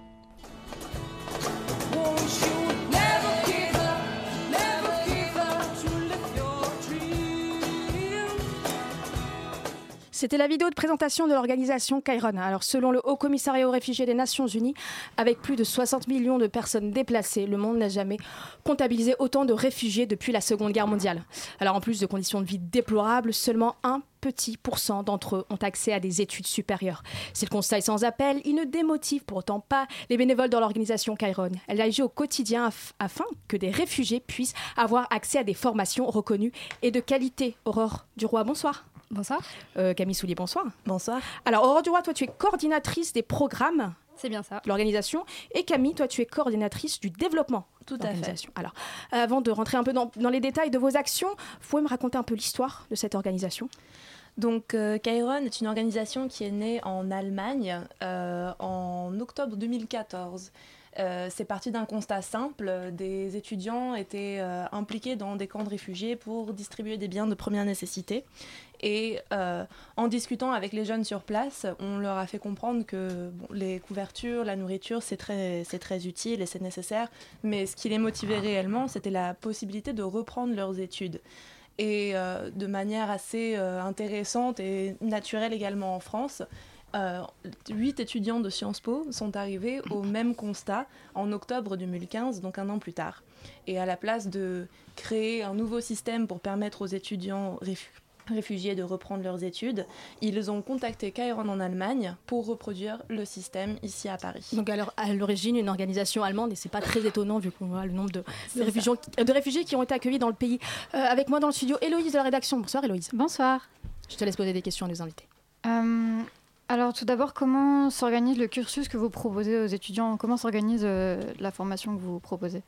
C'était la vidéo de présentation de l'organisation Kairon. Alors, selon le Haut Commissariat aux réfugiés des Nations Unies, avec plus de 60 millions de personnes déplacées, le monde n'a jamais comptabilisé autant de réfugiés depuis la Seconde Guerre mondiale. Alors, en plus de conditions de vie déplorables, seulement un petit pourcent d'entre eux ont accès à des études supérieures. Si le constat est sans appel, il ne démotive pour autant pas les bénévoles dans l'organisation Kairon. Elle agit au quotidien af- afin que des réfugiés puissent avoir accès à des formations reconnues et de qualité. Aurore Duroy, bonsoir. Bonsoir. Euh, Camille Soulier, bonsoir. Bonsoir. Alors, Aurore Duroy, toi, tu es coordinatrice des programmes C'est bien ça. de l'organisation. Et Camille, toi, tu es coordinatrice du développement Tout de à fait. Alors, avant de rentrer un peu dans, dans les détails de vos actions, vous pouvez me raconter un peu l'histoire de cette organisation? Donc, euh, Kairon est une organisation qui est née en Allemagne euh, en octobre 2014. Euh, c'est parti d'un constat simple. Des étudiants étaient euh, impliqués dans des camps de réfugiés pour distribuer des biens de première nécessité. Et euh, en discutant avec les jeunes sur place, on leur a fait comprendre que les couvertures, la nourriture, c'est très, très utile et c'est nécessaire. Mais ce qui les motivait réellement, c'était la possibilité de reprendre leurs études et euh, de manière assez euh, intéressante et naturelle également en France. Huit étudiants de Sciences Po sont arrivés au même constat en octobre 2015, donc un an plus tard. Et à la place de créer un nouveau système pour permettre aux étudiants réfu- réfugiés de reprendre leurs études, ils ont contacté Kairon en Allemagne pour reproduire le système ici à Paris. Donc, alors, à l'origine, une organisation allemande, et c'est pas très étonnant vu qu'on voit le nombre de, ça. réfugiés, de réfugiés qui ont été accueillis dans le pays. Euh, avec moi dans le studio, Héloïse de la rédaction. Bonsoir, Héloïse. Bonsoir. Je te laisse poser des questions à nos invités. Euh, alors tout d'abord, comment s'organise le cursus que vous proposez aux étudiants? Comment s'organise euh, la formation que vous proposez?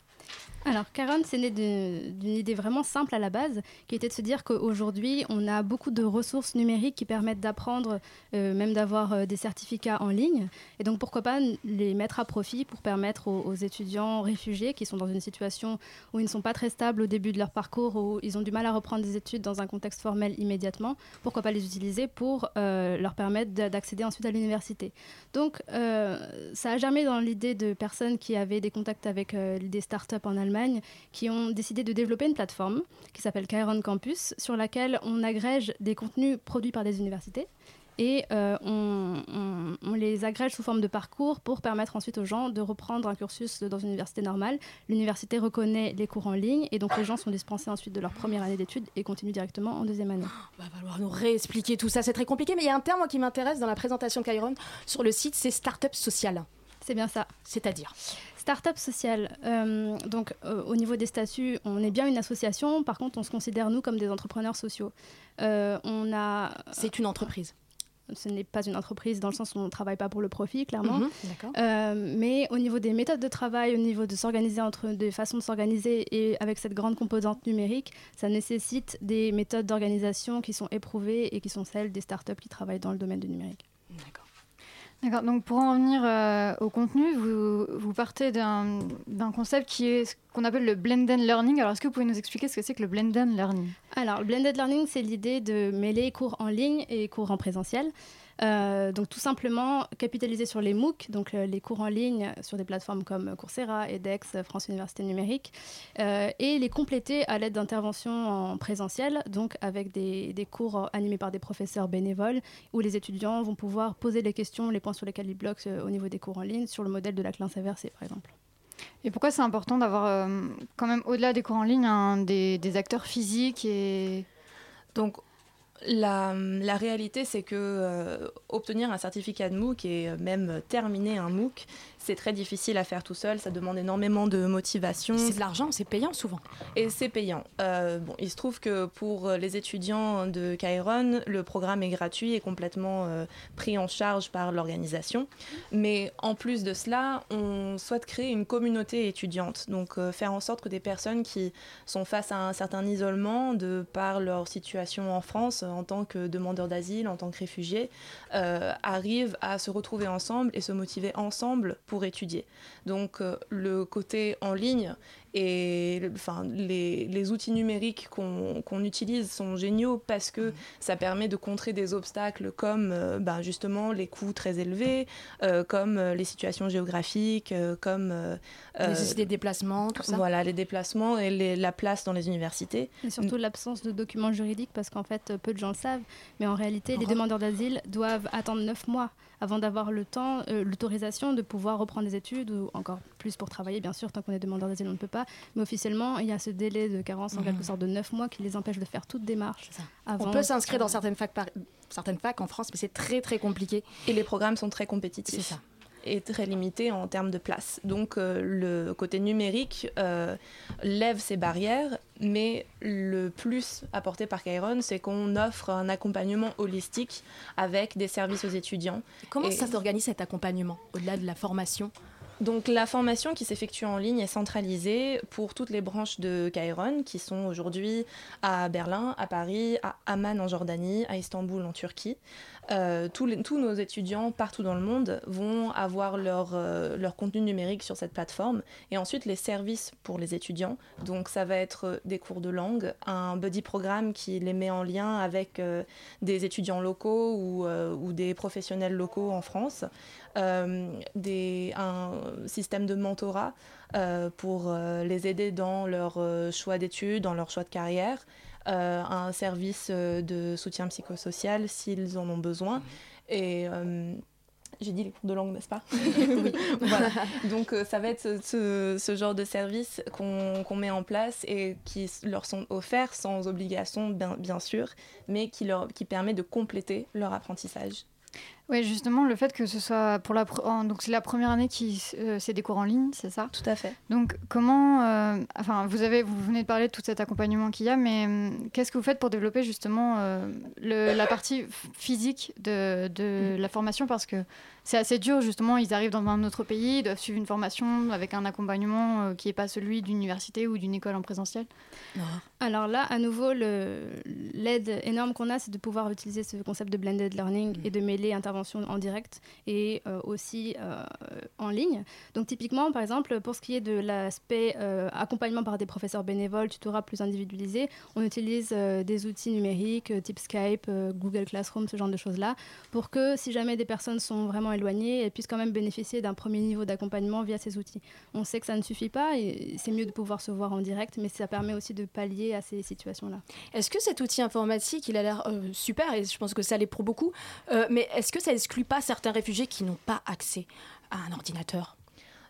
Alors, Caron, c'est né d'une idée vraiment simple à la base, qui était de se dire qu'aujourd'hui, on a beaucoup de ressources numériques qui permettent d'apprendre, euh, même d'avoir euh, des certificats en ligne. Et donc, pourquoi pas les mettre à profit pour permettre aux, étudiants réfugiés qui sont dans une situation où ils ne sont pas très stables au début de leur parcours, où ils ont du mal à reprendre des études dans un contexte formel immédiatement, pourquoi pas les utiliser pour euh, leur permettre d'accéder ensuite à l'université. Donc, ça a jamais dans l'idée de personnes qui avaient des contacts avec des startups en Allemagne qui ont décidé de développer une plateforme qui s'appelle Chiron Campus, sur laquelle on agrège des contenus produits par des universités et euh, on, les agrège sous forme de parcours pour permettre ensuite aux gens de reprendre un cursus dans une université normale. L'université reconnaît les cours en ligne et donc les gens sont dispensés ensuite de leur première année d'études et continuent directement en deuxième année. Il va falloir nous réexpliquer tout ça, c'est très compliqué, mais il y a un terme qui m'intéresse dans la présentation de Chiron sur le site, c'est start-up social. C'est bien ça. C'est-à-dire? Startup sociale. Euh, donc, euh, au niveau des statuts, on est bien une association. Par contre, on se considère nous comme des entrepreneurs sociaux. Euh, on a. C'est une entreprise. Ce n'est pas une entreprise dans le sens où on ne travaille pas pour le profit, clairement. Mhm, mais au niveau des méthodes de travail, au niveau de s'organiser entre des façons de s'organiser et avec cette grande composante numérique, ça nécessite des méthodes d'organisation qui sont éprouvées et qui sont celles des startups qui travaillent dans le domaine du numérique. D'accord. D'accord, donc pour en revenir euh, au contenu, vous, vous partez d'un concept qui est ce qu'on appelle le blended learning. Alors est-ce que vous pouvez nous expliquer ce que c'est que le blended learning? Alors le blended learning, c'est l'idée de mêler cours en ligne et cours en présentiel. Euh, donc tout simplement capitaliser sur les MOOC, donc euh, les cours en ligne sur des plateformes comme Coursera, edX, France Université Numérique, euh, et les compléter à l'aide d'interventions en présentiel, donc avec des, cours animés par des professeurs bénévoles, où les étudiants vont pouvoir poser les questions, les points sur lesquels ils bloquent au niveau des cours en ligne, sur le modèle de la classe inversée par exemple. Et pourquoi c'est important d'avoir quand même au-delà des cours en ligne des, des, acteurs physiques et donc la, réalité, c'est que euh, obtenir un certificat de MOOC et même terminer un MOOC, c'est très difficile à faire tout seul. Ça demande énormément de motivation. C'est de l'argent, c'est payant souvent. Et c'est payant. Euh, bon, il se trouve que pour les étudiants de Chiron, le programme est gratuit et complètement euh, pris en charge par l'organisation. Mais en plus de cela, on souhaite créer une communauté étudiante. Donc faire en sorte que des personnes qui sont face à un certain isolement de par leur situation en France, en tant que demandeurs d'asile, en tant que réfugiés, euh, arrivent à se retrouver ensemble et se motiver ensemble pour étudier. Donc euh, le côté en ligne et enfin, les, les outils numériques qu'on utilise sont géniaux parce que mmh. ça permet de contrer des obstacles comme euh, ben, justement les coûts très élevés, euh, comme les situations géographiques, comme... les déplacements, tout ça. Voilà, les déplacements et la place dans les universités. Et surtout l'absence de documents juridiques parce qu'en fait, peu de gens le savent, mais en réalité, les demandeurs d'asile doivent attendre 9 mois avant d'avoir le temps, l'autorisation de pouvoir reprendre des études ou encore plus pour travailler, bien sûr, tant qu'on est demandeur d'asile, on ne peut pas. Mais officiellement, il y a ce délai de carence en quelque mhm. sorte de 9 mois qui les empêche de faire toute démarche. On peut s'inscrire dans certaines facs, certaines facs en France, mais c'est très très compliqué. Et les programmes sont très compétitifs. C'est ça et très limité en termes de place. Donc euh, le côté numérique euh, lève ces barrières, mais le plus apporté par Chiron, c'est qu'on offre un accompagnement holistique avec des services aux étudiants. Comment ça s'organise cet accompagnement, au-delà de la formation? Donc la formation qui s'effectue en ligne est centralisée pour toutes les branches de Kairon qui sont aujourd'hui à Berlin, à Paris, à Amman en Jordanie, à Istanbul en Turquie. Euh, tous, nos étudiants partout dans le monde vont avoir euh, leur, contenu numérique sur cette plateforme et ensuite les services pour les étudiants. Donc ça va être des cours de langue, un buddy programme qui les met en lien avec euh, des étudiants locaux ou, des professionnels locaux en France, des, un système de mentorat pour les aider dans leur choix d'études, dans leur choix de carrière. Euh, un service euh, de soutien psychosocial s'ils en ont besoin. Mhm. Et euh, j'ai dit les cours de langue, n'est-ce pas? [LAUGHS] [LAUGHS] Oui. voilà. Donc ça va être ce, genre de service qu'on met en place et qui leur sont offerts sans obligation, bien, bien sûr, mais qui, leur, qui permet de compléter leur apprentissage. Oui, justement, le fait que ce soit pour la donc c'est la première année qui euh, c'est des cours en ligne, c'est ça? Tout à fait. Donc comment, euh, enfin vous avez, vous venez de parler de tout cet accompagnement qu'il y a, mais hum, qu'est-ce que vous faites pour développer justement euh, le- la partie physique de, de la formation? Parce que c'est assez dur justement, ils arrivent dans un autre pays, ils doivent suivre une formation avec un accompagnement euh, qui n'est pas celui d'une université ou d'une école en présentiel. Alors là, à nouveau, l'aide énorme qu'on a, c'est de pouvoir utiliser ce concept de blended learning et de mêler intervention en direct et euh, aussi euh, en ligne. Donc typiquement, par exemple, pour ce qui est de l'aspect accompagnement par des professeurs bénévoles, tutorat plus individualisé, on utilise des outils numériques type Skype, Google Classroom, ce genre de choses-là, pour que si jamais des personnes sont vraiment éloignées, elles puissent quand même bénéficier d'un premier niveau d'accompagnement via ces outils. On sait que ça ne suffit pas et c'est mieux de pouvoir se voir en direct, mais ça permet aussi de pallier à ces situations-là. Est-ce que cet outil informatique, il a l'air euh, super et je pense que ça l'est pour beaucoup, euh, mais est-ce que ça exclut pas certains réfugiés qui n'ont pas accès à un ordinateur?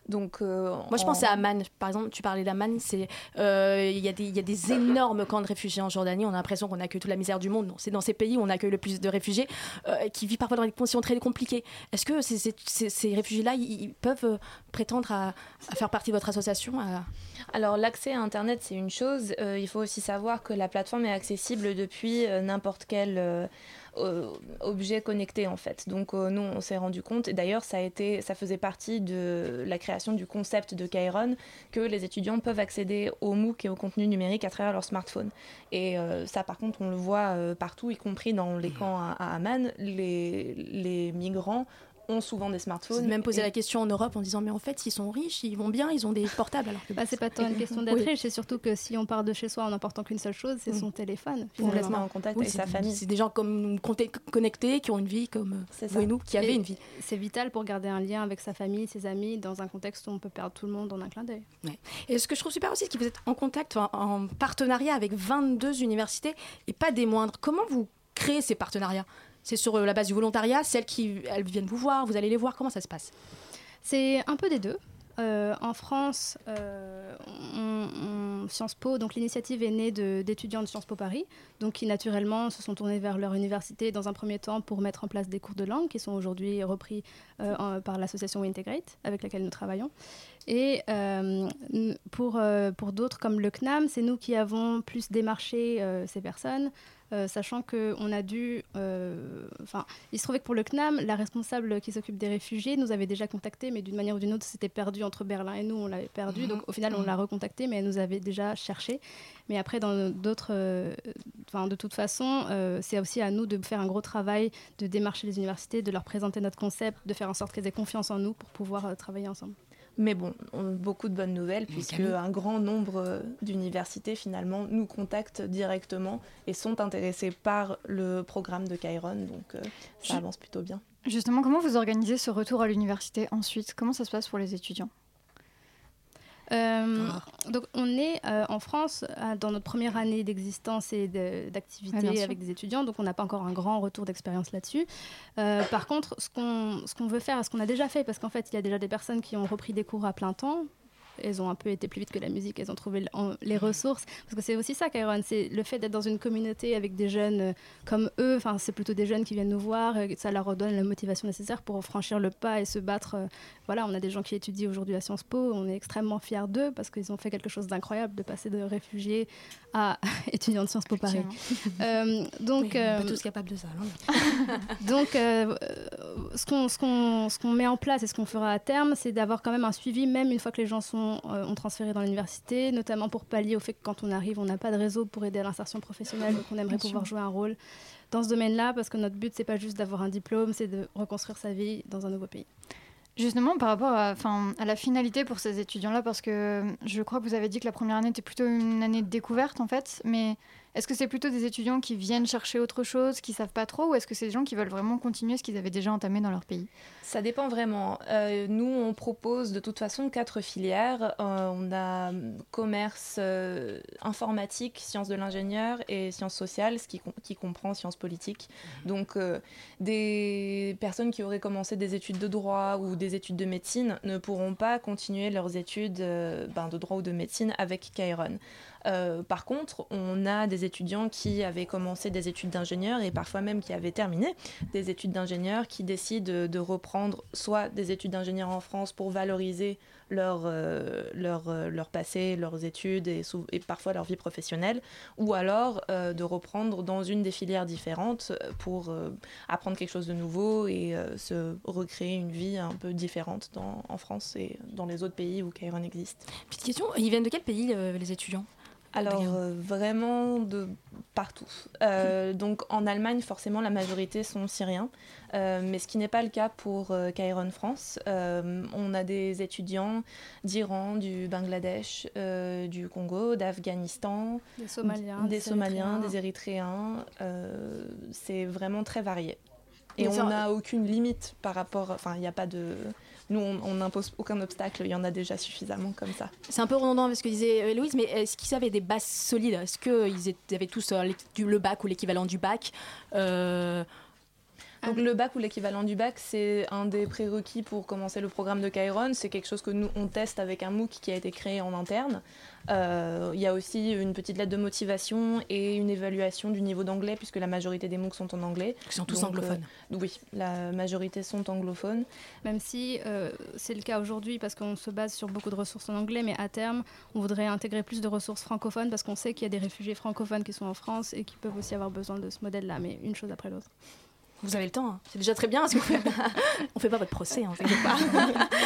Donc, euh, Moi, je en- pense à Amman. Par exemple, tu parlais d'Amman. c'est, euh, Il y, a des- il y a des énormes camps de réfugiés en Jordanie. On a l'impression qu'on accueille toute la misère du monde. Non, C'est dans ces pays où on accueille le plus de réfugiés euh, qui vivent parfois dans des conditions très compliquées. Est-ce que ces, ces- ces- ces réfugiés-là, ils, peuvent euh, prétendre à, à faire partie de votre association à- Alors l'accès à Internet, c'est une chose. Euh, il faut aussi savoir que la plateforme est accessible depuis euh, n'importe quel objet connecté en fait. Donc euh, nous, on s'est rendu compte. Et d'ailleurs, ça a été, ça faisait partie de la création du concept de Kairon que les étudiants peuvent accéder au MOOC et au contenu numérique à travers leur smartphone. Et euh, ça, par contre, on le voit euh, partout, y compris dans les camps à, à Amman. Les, les migrants ont souvent des smartphones. même posé Et- la question en Europe en disant mais en fait, ils sont riches, ils vont bien, ils ont des portables. Alors que Bah, c'est pas tant une question d'être Oui. riche, c'est surtout que si on part de chez soi en n'emportant qu'une seule chose, c'est Mm. son téléphone. Finalement. rester en contact Oui, avec sa famille. C'est des gens comme connectés, qui ont une vie comme euh, vous ça. et nous, qui avaient une vie. C'est vital pour garder un lien avec sa famille, ses amis, dans un contexte où on peut perdre tout le monde en un clin d'œil. Et ce que je trouve super aussi, c'est que vous êtes en contact, en partenariat avec 22 universités et pas des moindres. Comment vous créez ces partenariats? C'est sur euh, la base du volontariat, celles qui elles viennent vous voir, vous allez les voir, comment ça se passe? C'est un peu des deux. Euh, en France, euh, Sciences Po, donc l'initiative est née d'étudiants de Sciences Po Paris, donc qui naturellement se sont tournés vers leur université dans un premier temps pour mettre en place des cours de langue qui sont aujourd'hui repris par l'association Wintegrate avec laquelle nous travaillons. Et pour, pour d'autres comme le CNAM, c'est nous qui avons plus démarché ces personnes. Euh, sachant qu'on a dû... euh, Enfin, il se trouvait que pour le CNAM, la responsable qui s'occupe des réfugiés nous avait déjà contacté, mais d'une manière ou d'une autre, c'était perdu entre Berlin et nous, on l'avait perdu. Mhm. Donc au final, on l'a recontacté, mais elle nous avait déjà cherché. Mais après, dans d'autres... euh, Enfin, de toute façon, c'est aussi à nous de faire un gros travail de démarcher les universités, de leur présenter notre concept, de faire en sorte qu'elles aient confiance en nous pour pouvoir travailler ensemble. Mais bon, on a beaucoup de bonnes nouvelles puisque un grand nombre euh, d'universités finalement nous contactent directement et sont intéressés par le programme de Kairon, donc euh, ça avance plutôt bien. Justement, comment vous organisez ce retour à l'université ensuite? Comment ça se passe pour les étudiants? Euh, donc on est euh, en France dans notre première année d'existence et de- bien d'activité avec des étudiants, donc on n'a pas encore un grand retour d'expérience là-dessus. Euh, par contre, ce qu'on ce qu'on veut faire, ce qu'on a déjà fait, parce qu'en fait il y a déjà des personnes qui ont repris des cours à plein temps. Elles ont un peu été plus vite que la musique, elles ont trouvé en- les ressources. Parce que c'est aussi ça, Kairon, c'est le fait d'être dans une communauté avec des jeunes euh, comme eux. Enfin, c'est plutôt des jeunes qui viennent nous voir. et ça leur donne la motivation nécessaire pour franchir le pas et se battre. euh, voilà, on a des gens qui étudient aujourd'hui à Sciences Po. On est extrêmement fiers d'eux parce qu'ils ont fait quelque chose d'incroyable de passer de réfugiés à [LAUGHS] étudiants de Sciences Po Paris. Euh, donc, Oui, on euh, pas tous capables de ça. [LAUGHS] [LAUGHS] donc, euh, euh, qu'on ce qu'on met en place et ce qu'on fera à terme, c'est d'avoir quand même un suivi, même une fois que les gens sont, euh, ont transféré dans l'université, notamment pour pallier au fait que quand on arrive, on n'a pas de réseau pour aider à l'insertion professionnelle, donc on aimerait Bien pouvoir sûr. jouer un rôle dans ce domaine-là, parce que notre but, c'est pas juste d'avoir un diplôme, c'est de reconstruire sa vie dans un nouveau pays. Justement, par rapport à, enfin, à la finalité pour ces étudiants-là, parce que je crois que vous avez dit que la première année était plutôt une année de découverte, en fait, mais est-ce que c'est plutôt des étudiants qui viennent chercher autre chose, qui savent pas trop, ou est-ce que c'est des gens qui veulent vraiment continuer ce qu'ils avaient déjà entamé dans leur pays? Ça dépend vraiment. Euh, nous, on propose de toute façon quatre filières. Euh, on a commerce, euh, informatique, sciences de l'ingénieur et sciences sociales, ce qui, com- qui comprend sciences politiques. Donc, euh, des personnes qui auraient commencé des études de droit ou des études de médecine ne pourront pas continuer leurs études euh, ben, de droit ou de médecine avec Kairon. Euh, par contre, on a des étudiants qui avaient commencé des études d'ingénieur et parfois même qui avaient terminé des études d'ingénieur qui décident de reprendre soit des études d'ingénieur en France pour valoriser leur, euh, leur, euh, leur passé, leurs études et, parfois leur vie professionnelle, ou alors de reprendre dans une des filières différentes pour apprendre quelque chose de nouveau et se recréer une vie un peu différente en France et dans les autres pays où Kairon existe. Petite question, ils viennent de quel pays les étudiants? Alors euh, vraiment de partout. Euh, donc en Allemagne, forcément, la majorité sont syriens, Euh, mais ce qui n'est pas le cas pour Kairon France. On a des étudiants d'Iran, du Bangladesh, du Congo, d'Afghanistan, Des Somaliens, des Somaliens, des Érythréens. C'est vraiment très varié. Et Mais on n'a aucune limite par rapport. Enfin, il n'y a pas de. Nous, on n'impose aucun obstacle. Il y en a déjà suffisamment comme ça. C'est un peu redondant avec ce que disait euh, Louise, mais est-ce qu'ils avaient des bases solides? Est-ce qu'ils avaient tous euh, le bac ou l'équivalent du bac? Euh, Donc le bac ou l'équivalent du bac, c'est un des prérequis pour commencer le programme de Kairon. C'est quelque chose que nous, on teste avec un MOOC qui a été créé en interne. Euh, Il y a aussi une petite lettre de motivation et une évaluation du niveau d'anglais, puisque la majorité des MOOC sont en anglais. Ils sont tous Donc, anglophones. euh, Oui, la majorité sont anglophones. Même si euh, c'est le cas aujourd'hui parce qu'on se base sur beaucoup de ressources en anglais, mais à terme, on voudrait intégrer plus de ressources francophones parce qu'on sait qu'il y a des réfugiés francophones qui sont en France et qui peuvent aussi avoir besoin de ce modèle-là, mais une chose après l'autre. Vous avez le temps, hein. c'est déjà très bien. Parce qu'on fait... [LAUGHS] on fait pas votre procès, hein, pas. [LAUGHS]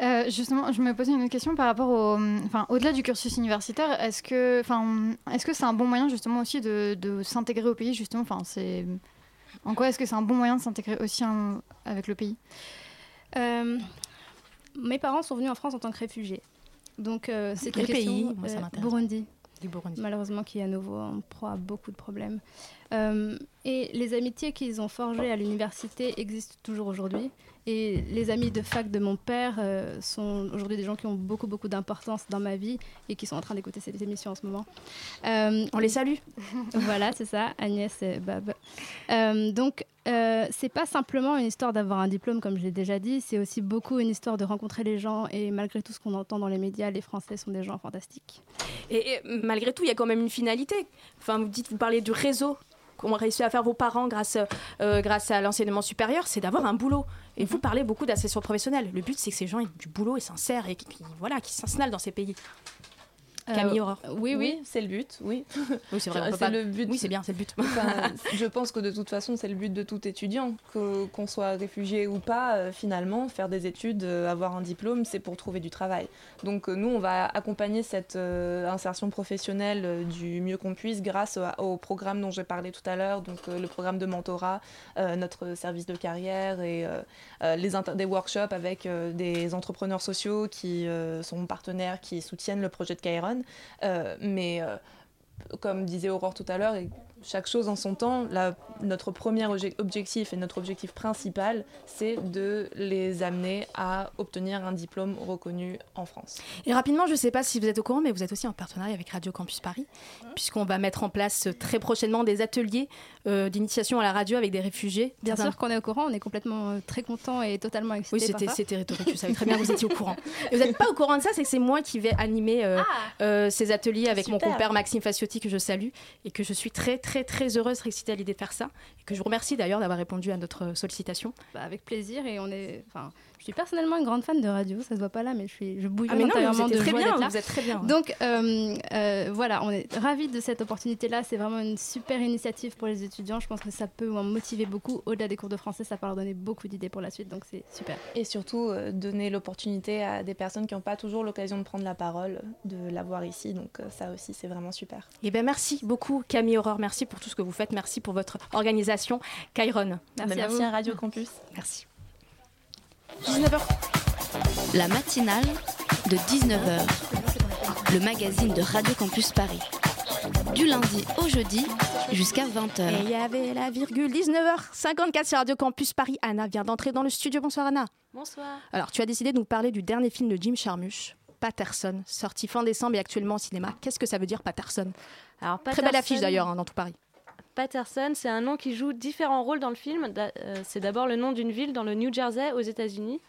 Euh, justement, je me posais une autre question par rapport au, enfin, au-delà du cursus universitaire. Est-ce que, enfin, est-ce que c'est un bon moyen justement aussi de, de s'intégrer au pays justement, enfin, c'est, en quoi est-ce que c'est un bon moyen de s'intégrer aussi en- avec le pays? Euh, mes parents sont venus en France en tant que réfugiés. Donc, euh, c'est Quel question, pays? Moi, ça euh. Burundi. Du Burundi. Malheureusement, qui est à nouveau en proie à beaucoup de problèmes. Euh, et les amitiés qu'ils ont forgées à l'université existent toujours aujourd'hui. Et les amis de fac de mon père euh, sont aujourd'hui des gens qui ont beaucoup, beaucoup d'importance dans ma vie et qui sont en train d'écouter cette émission en ce moment. Euh, On les salue. [LAUGHS] voilà, c'est ça, Agnès et Bab. Euh, donc, c'est pas simplement une histoire d'avoir un diplôme, comme je l'ai déjà dit, c'est aussi beaucoup une histoire de rencontrer les gens. Et malgré tout ce qu'on entend dans les médias, les Français sont des gens fantastiques. Et, et malgré tout, il y a quand même une finalité. Enfin, vous dites, vous parlez du réseau qu'ont réussi à faire vos parents grâce, euh, grâce à l'enseignement supérieur, c'est d'avoir un boulot. Et vous parlez beaucoup d'assession professionnelle. Le but, c'est que ces gens aient du boulot et sincère et qui, qui- voilà, qui s'installent dans ces pays. Camille Aurore. Oui, oui. c'est le but, oui. [LAUGHS] Oui, c'est vrai, pas- le but. Oui, c'est bien, c'est le but. Enfin, [LAUGHS] je pense que de toute façon, c'est le but de tout étudiant, que- qu'on soit réfugié ou pas, euh, finalement, faire des études, euh, avoir un diplôme, c'est pour trouver du travail. Donc euh, nous, on va accompagner cette euh, insertion professionnelle euh, du mieux qu'on puisse grâce au, au programme dont j'ai parlé tout à l'heure, donc euh, le programme de mentorat, euh, notre service de carrière et euh, euh, les des workshops avec euh, des entrepreneurs sociaux qui euh, sont partenaires, qui soutiennent le projet de Kairon. Euh, mais euh, comme disait Aurore tout à l'heure, chaque chose en son temps, la- notre premier obje- objectif et notre objectif principal, c'est de les amener à obtenir un diplôme reconnu en France. Et rapidement, je ne sais pas si vous êtes au courant, mais vous êtes aussi en partenariat avec Radio Campus Paris, puisqu'on va mettre en place euh, très prochainement des ateliers euh, d'initiation à la radio avec des réfugiés. Bien Certains- sûr qu'on est au courant, on est complètement euh, très content et totalement excités. Oui, c'était rhétorique, je savais très bien que vous étiez au [LAUGHS] courant. Et vous n'êtes pas au courant de ça, c'est que c'est moi qui vais animer euh, euh, ces ateliers avec mon compère Maxime Faciotti, que je salue, et que je suis très, très, très heureuse, très excitée à l'idée de faire ça, et que je vous remercie d'ailleurs d'avoir répondu à notre sollicitation. Bah, avec plaisir et on est. je suis personnellement une grande fan de radio, ça se voit pas là, mais je suis, je bouille Ah, mais non, mais vous intérieurement de très joie bien, d'être là. vous êtes très bien. Donc euh, euh, voilà, on est ravis de cette opportunité-là. C'est vraiment une super initiative pour les étudiants. Je pense que ça peut en motiver beaucoup. Au-delà des cours de français, ça peut leur donner beaucoup d'idées pour la suite, donc c'est super. Et surtout, euh, donner l'opportunité à des personnes qui n'ont pas toujours l'occasion de prendre la parole, de l'avoir ici. Donc euh, ça aussi, c'est vraiment super. Eh ben merci beaucoup Camille Aurore, merci pour tout ce que vous faites, merci pour votre organisation Kairon. Merci, à vous. à Radio Campus. Merci. 19h. La matinale de 19h. Le magazine de Radio Campus Paris. Du lundi au jeudi jusqu'à 20h. Et il y avait la virgule 19h54 sur Radio Campus Paris. Anna vient d'entrer dans le studio. Bonsoir Anna. Bonsoir. Alors tu as décidé de nous parler du dernier film de Jim Jarmusch, Patterson, sorti fin décembre et actuellement au cinéma. Qu'est-ce que ça veut dire Patterson? Alors, Très belle affiche d'ailleurs hein, dans tout Paris. Patterson, c'est un nom qui joue différents rôles dans le film. Euh, C'est d'abord le nom d'une ville dans le New Jersey aux États-Unis.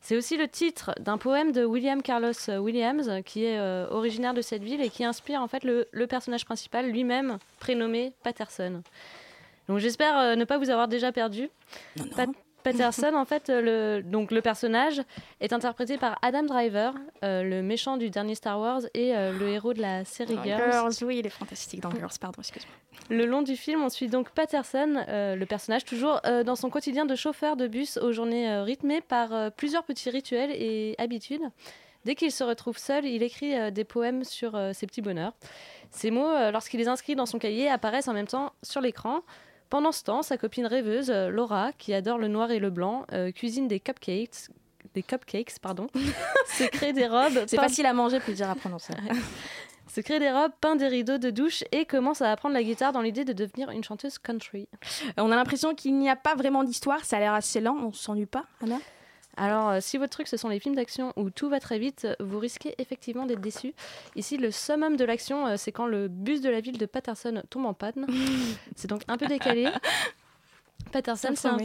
C'est aussi le titre d'un poème de William Carlos Williams, qui est euh, originaire de cette ville et qui inspire en fait le, le personnage principal lui-même, prénommé Patterson. Donc j'espère euh, ne pas vous avoir déjà perdu. Pat- Patterson, en fait, euh, le, donc le personnage est interprété par Adam Driver, euh, le méchant du dernier Star Wars et euh, le héros de la série Girls. Girls, oui, il est fantastique dans Girls, pardon, excuse-moi. Le long du film, on suit donc Patterson, euh, le personnage toujours dans son quotidien de chauffeur de bus aux journées rythmées par plusieurs petits rituels et habitudes. Dès qu'il se retrouve seul, il écrit euh, des poèmes sur euh, ses petits bonheurs. Ces mots, euh, lorsqu'il les inscrit dans son cahier, apparaissent en même temps sur l'écran. Pendant ce temps, sa copine rêveuse, euh, Laura, qui adore le noir et le blanc, euh, cuisine des cupcakes, des cupcakes, pardon, [LAUGHS] se crée des robes. C'est peint- facile à manger, plus dur à prononcer. [LAUGHS] se crée des robes, peint des rideaux de douche et commence à apprendre la guitare dans l'idée de devenir une chanteuse country. On a l'impression qu'il n'y a pas vraiment d'histoire, ça a l'air assez lent, on s'ennuie pas, Anna? Alors, euh, si votre truc ce sont les films d'action où tout va très vite, euh, vous risquez effectivement d'être déçu. Ici, le summum de l'action, euh, c'est quand le bus de la ville de Patterson tombe en panne. [LAUGHS] c'est donc un peu décalé. [LAUGHS] Patterson, c'est un...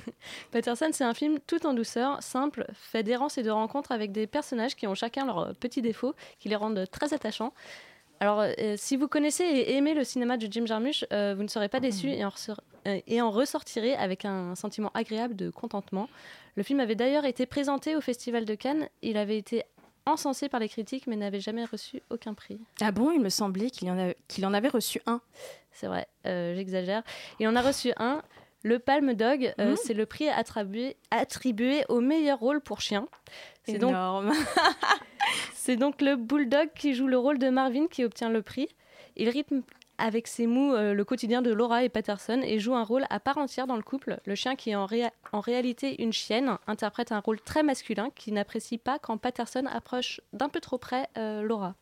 [LAUGHS] Patterson, c'est un film tout en douceur, simple, fait d'errance et de rencontres avec des personnages qui ont chacun leurs petits défauts, qui les rendent très attachants. Alors, euh, si vous connaissez et aimez le cinéma de Jim Jarmusch, euh, vous ne serez pas et, euh, et en ressortirez avec un sentiment agréable de contentement. Le film avait d'ailleurs été présenté au Festival de Cannes. Il avait été encensé par les critiques, mais n'avait jamais reçu aucun prix. Ah bon, il me semblait qu'il en, a- qu'il en avait reçu un. C'est vrai, euh, j'exagère. Il en a reçu un. Le Palme Dog, euh, Mhm. c'est le prix attribué, attribué au meilleur rôle pour chien. C'est donc, Énorme. [LAUGHS] c'est donc le Bulldog qui joue le rôle de Marvin qui obtient le prix. Il rythme avec ses mots euh, le quotidien de Laura et Patterson et joue un rôle à part entière dans le couple. Le chien, qui est en réalité une chienne, interprète un rôle très masculin qui n'apprécie pas quand Patterson approche d'un peu trop près euh, Laura.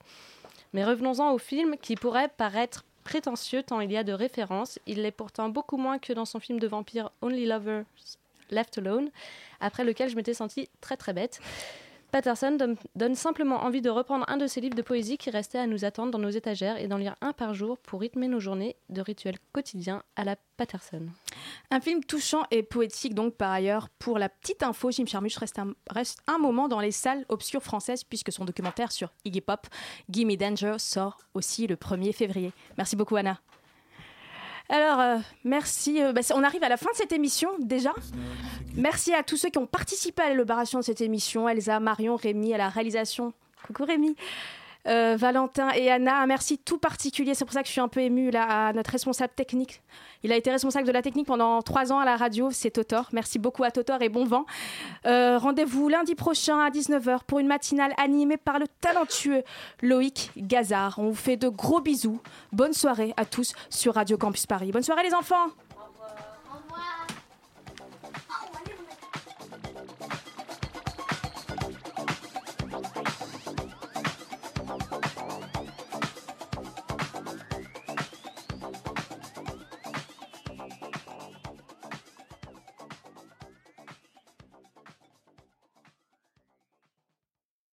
Mais revenons-en au film qui pourrait paraître prétentieux tant il y a de références. Il l'est pourtant beaucoup moins que dans son film de vampire Only Lovers Left Alone, après lequel je m'étais sentie très très bête. Patterson donne, simplement envie de reprendre un de ses livres de poésie qui restait à nous attendre dans nos étagères et d'en lire un par jour pour rythmer nos journées de rituels quotidiens à la Patterson. Un film touchant et poétique, donc par ailleurs. Pour la petite info, Jim Jarmusch reste un, reste un moment dans les salles obscures françaises puisque son documentaire sur Iggy Pop, Gimme Danger, sort aussi le 1er février. Merci beaucoup, Anna. Alors, euh, merci. euh, bah, on arrive à la fin de cette émission déjà. Merci à tous ceux qui ont participé à l'élaboration de cette émission. Elsa, Marion, Rémi, à la réalisation. Coucou Rémi. Euh, Valentin et Anna, merci tout particulier. C'est pour ça que je suis un peu émue à notre responsable technique. Il a été responsable de la technique pendant trois ans à la radio, c'est Totor. Merci beaucoup à Totor et bon vent. Euh, Rendez-vous lundi prochain à 19h pour une matinale animée par le talentueux Loïc Gazard. On vous fait de gros bisous. Bonne soirée à tous sur Radio Campus Paris. Bonne soirée les enfants